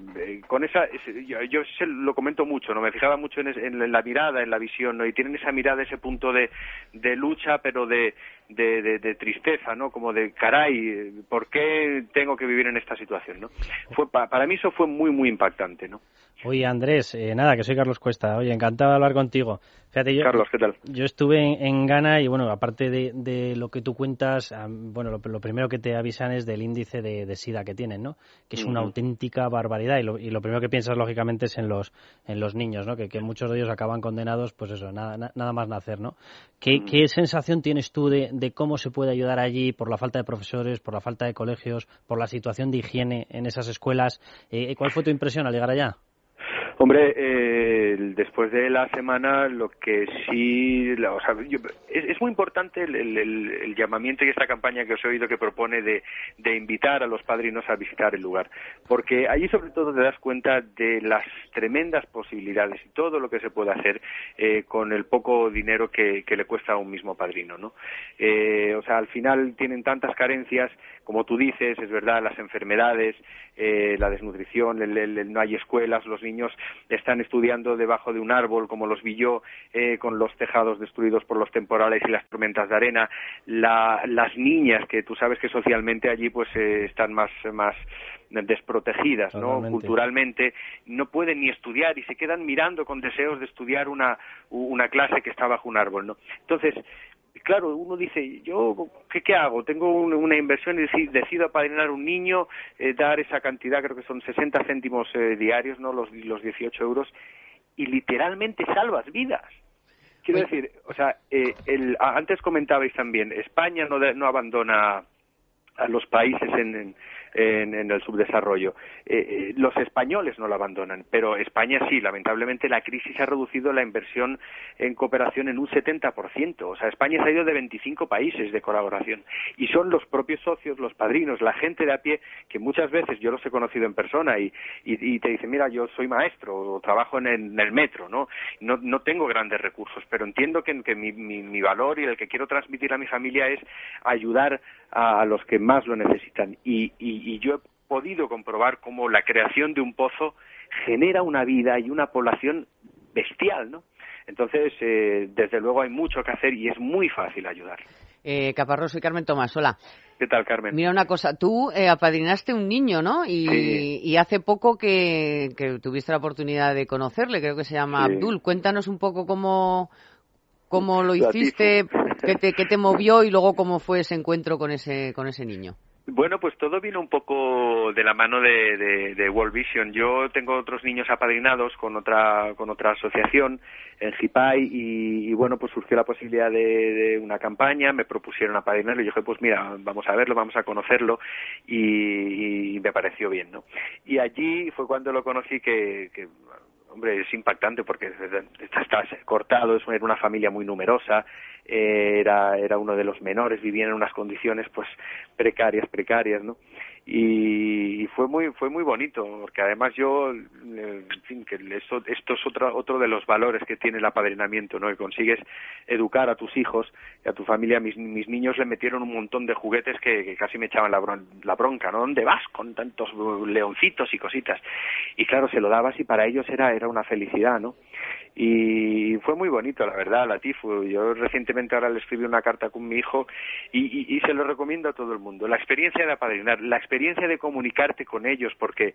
con esa yo, yo lo comento mucho no me fijaba mucho en, en, la mirada en la visión ¿no? y tienen esa mirada ese punto de, de lucha pero de de, de, tristeza, ¿no? Como de, caray, ¿por qué tengo que vivir en esta situación, no? Fue, para mí eso fue muy, muy impactante, ¿no? Oye, Andrés, eh, nada, que soy Carlos Cuesta. Oye, encantado de hablar contigo. Fíjate, yo, Carlos, ¿qué tal? Yo estuve en, Ghana y, bueno, aparte de, lo que tú cuentas, bueno, lo, primero que te avisan es del índice de, SIDA que tienen, ¿no? Que es una auténtica barbaridad y lo, y lo, primero que piensas, lógicamente, es en los, en los niños, ¿no? Que, que muchos de ellos acaban condenados, pues eso, nada, nada más nacer, ¿no? ¿Qué, ¿Qué, sensación tienes tú de, de cómo se puede ayudar allí por la falta de profesores, por la falta de colegios, por la situación de higiene en esas escuelas? Eh, ¿Cuál fue tu impresión al llegar allá? Hombre, eh, después de la semana, lo que sí, o sea, es, muy importante el, llamamiento y esta campaña que os he oído que propone de, invitar a los padrinos a visitar el lugar, porque allí sobre todo te das cuenta de las tremendas posibilidades y todo lo que se puede hacer eh, con el poco dinero que, le cuesta a un mismo padrino, ¿no? Eh, o sea, al final tienen tantas carencias, como tú dices, es verdad, las enfermedades, la desnutrición, no hay escuelas, los niños están estudiando debajo de un árbol, como los vi yo, eh, con los tejados destruidos por los temporales y las tormentas de arena, las niñas, que tú sabes que socialmente allí pues eh, están más, más desprotegidas, ¿no? Culturalmente, no pueden ni estudiar y se quedan mirando con deseos de estudiar una, una clase que está bajo un árbol, ¿no? Entonces, claro, uno dice, yo, ¿qué, qué hago? Tengo una inversión y decido apadrinar un niño, eh, dar esa cantidad, creo que son 60 céntimos eh, diarios, ¿no? Los, los 18 euros, y literalmente salvas vidas. Quiero decir, o sea, eh, el, antes comentabais también, España no, no abandona a los países en, en, el subdesarrollo. Eh, eh, los españoles no la abandonan, pero España sí. Lamentablemente la crisis ha reducido la inversión en cooperación en un 70%. O sea, España se ha ido de 25 países de colaboración. Y son los propios socios, los padrinos, la gente de a pie, que muchas veces yo los he conocido en persona y, y, te dicen, mira, yo soy maestro o trabajo en el, metro, ¿no? ¿no? No tengo grandes recursos, pero entiendo que, que mi, mi, mi valor y el que quiero transmitir a mi familia es ayudar a, los que más lo necesitan. Y, y, yo he podido comprobar cómo la creación de un pozo genera una vida y una población bestial, ¿no? Entonces, eh, desde luego hay mucho que hacer y es muy fácil ayudar. Eh, Caparroso y Carmen Tomás, hola. ¿Qué tal, Carmen? Mira una cosa, tú eh, apadrinaste un niño, ¿no? Y, y hace poco que, que, tuviste la oportunidad de conocerle, creo que se llama Abdul. Cuéntanos un poco cómo, cómo lo hiciste, qué te, qué te movió y luego cómo fue ese encuentro con ese, con ese niño. Bueno, pues todo vino un poco de la mano de, de, World Vision. Yo tengo otros niños apadrinados con otra, con otra asociación en Jipai y, bueno, pues surgió la posibilidad de, una campaña, me propusieron apadrinarlo y yo dije, pues mira, vamos a verlo, vamos a conocerlo y, me pareció bien, ¿no? Y allí fue cuando lo conocí que, que hombre, es impactante porque está, cortado, es una familia muy numerosa, eh, era, era uno de los menores, vivía en unas condiciones pues precarias, precarias, ¿no? Y, fue muy fue muy bonito porque además yo en fin que esto, esto es otro otro de los valores que tiene el apadrinamiento no que consigues educar a tus hijos y a tu familia. Mis, mis niños le metieron un montón de juguetes que, casi me echaban la, la bronca no dónde vas con tantos leoncitos y cositas y claro se lo dabas y para ellos era era una felicidad no y fue muy bonito, la verdad, la TIFU. Yo recientemente ahora le escribí una carta con mi hijo y, y, se lo recomiendo a todo el mundo. La experiencia de apadrinar, la experiencia de comunicarte con ellos, porque,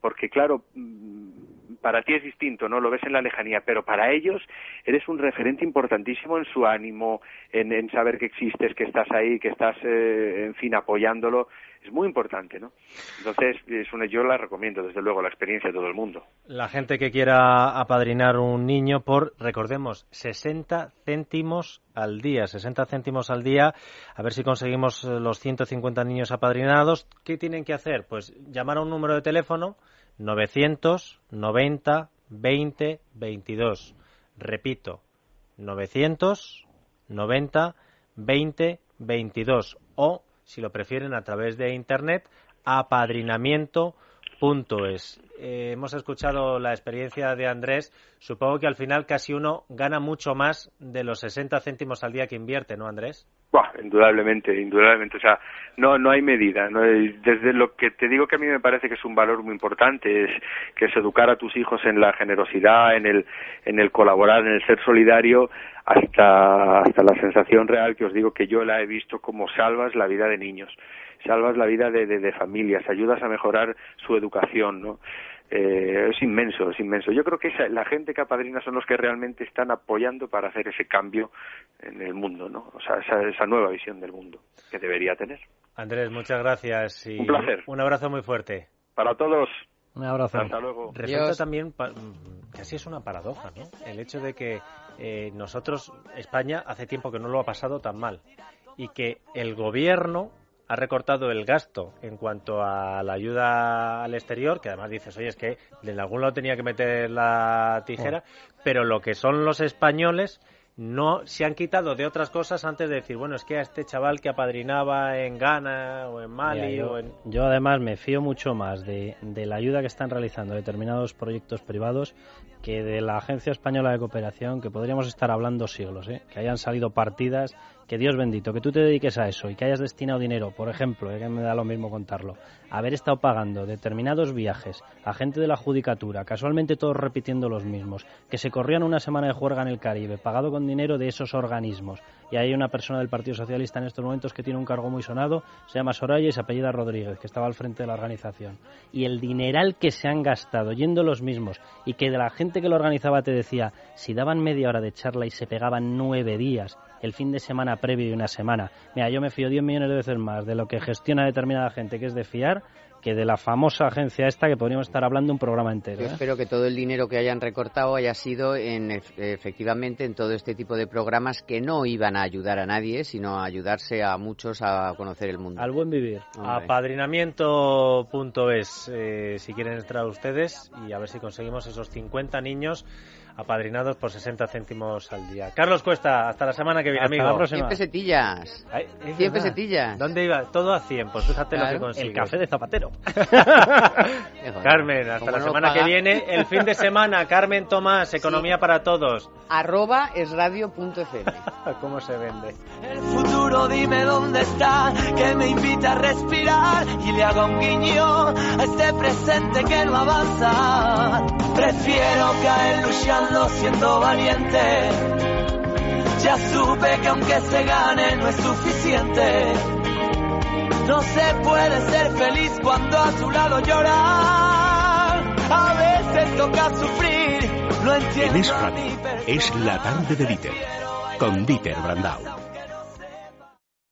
porque claro, mm, para ti es distinto, ¿no? Lo ves en la lejanía, pero para ellos eres un referente importantísimo en su ánimo, en, en saber que existes, que estás ahí, que estás, eh, en fin, apoyándolo es muy importante, ¿no? Entonces, es una, yo la recomiendo, desde luego, la experiencia de todo el mundo. La gente que quiera apadrinar un niño por, recordemos, 60 céntimos al día, 60 céntimos al día, a ver si conseguimos eh, los 150 niños apadrinados. ¿Qué tienen que hacer? Pues llamar a un número de teléfono 990 20 22. Repito, 990 20 22 o si lo prefieren a través de internet, apadrinamiento.org. es. Eh, hemos escuchado la experiencia de Andrés. Supongo que al final casi uno gana mucho más de los 60 céntimos al día que invierte, ¿no, Andrés? indudablemente, indudablemente. O sea, no, no hay medida. ¿no? Desde lo que te digo que a mí me parece que es un valor muy importante, es que es educar a tus hijos en la generosidad, en el, en el colaborar, en el ser solidario, hasta, hasta la sensación real que os digo que yo la he visto como salvas la vida de niños salvas la vida de, de, familias, ayudas a mejorar su educación, ¿no? Eh, es inmenso, es inmenso. Yo creo que la gente que apadrina son los que realmente están apoyando para hacer ese cambio en el mundo, ¿no? O sea, esa, esa nueva visión del mundo que debería tener. Andrés, muchas gracias y un placer. Un abrazo muy fuerte. Para todos. Un abrazo. Hasta luego. Resulta también, casi es una paradoja, ¿no? El hecho de que eh, nosotros, España, hace tiempo que no lo ha pasado tan mal y que el gobierno ha recortado el gasto en cuanto a la ayuda al exterior, que además dices, oye, es que en algún lado tenía que meter la tijera, oh. pero lo que son los españoles no se han quitado de otras cosas antes de decir, bueno, es que a este chaval que apadrinaba en Ghana o en Mali yo, o en... Yo además me fío mucho más de, de, la ayuda que están realizando determinados proyectos privados que de la Agencia Española de Cooperación, que podríamos estar hablando siglos, ¿eh? que hayan salido partidas que Dios bendito, que tú te dediques a eso y que hayas destinado dinero, por ejemplo, eh, que me da lo mismo contarlo, haber estado pagando determinados viajes a gente de la judicatura, casualmente todos repitiendo los mismos, que se corrían una semana de juerga en el Caribe, pagado con dinero de esos organismos. Y hay una persona del Partido Socialista en estos momentos que tiene un cargo muy sonado, se llama Soraya y se apellida Rodríguez, que estaba al frente de la organización. Y el dineral que se han gastado yendo los mismos y que de la gente que lo organizaba te decía, si daban media hora de charla y se pegaban nueve días, el fin de semana previo y una semana. Mira, yo me fío 10 millones de veces más de lo que gestiona determinada gente, que es de fiar, que de la famosa agencia esta que podríamos estar hablando un programa entero. Yo ¿eh? espero que todo el dinero que hayan recortado haya sido en, efectivamente en todo este tipo de programas que no iban a ayudar a nadie, sino a ayudarse a muchos a conocer el mundo. Al buen vivir. Apadrinamiento.es, eh, si quieren entrar ustedes y a ver si conseguimos esos 50 niños apadrinados por 60 céntimos al día. Carlos Cuesta, hasta la semana que viene, hasta amigo. La próxima. 100 pesetillas. Ay, 100 pesetillas. ¿Dónde iba? Todo a 100, pues fíjate Claro. lo que consigues. El café de Zapatero. Carmen, hasta la no semana paga. que viene. El fin de semana, Carmen Tomás, Economía para Todos. Arroba es radio.fm. ¿Cómo se vende? Dime dónde está, que me invita a respirar y le haga un guiño a este presente que no avanza. Prefiero caer luchando siendo valiente. Ya supe que aunque se gane no es suficiente. No se puede ser feliz cuando a su lado llorar. A veces toca sufrir, no entiendo En Es Radio es la tarde de Dieter, con Dieter Brandau.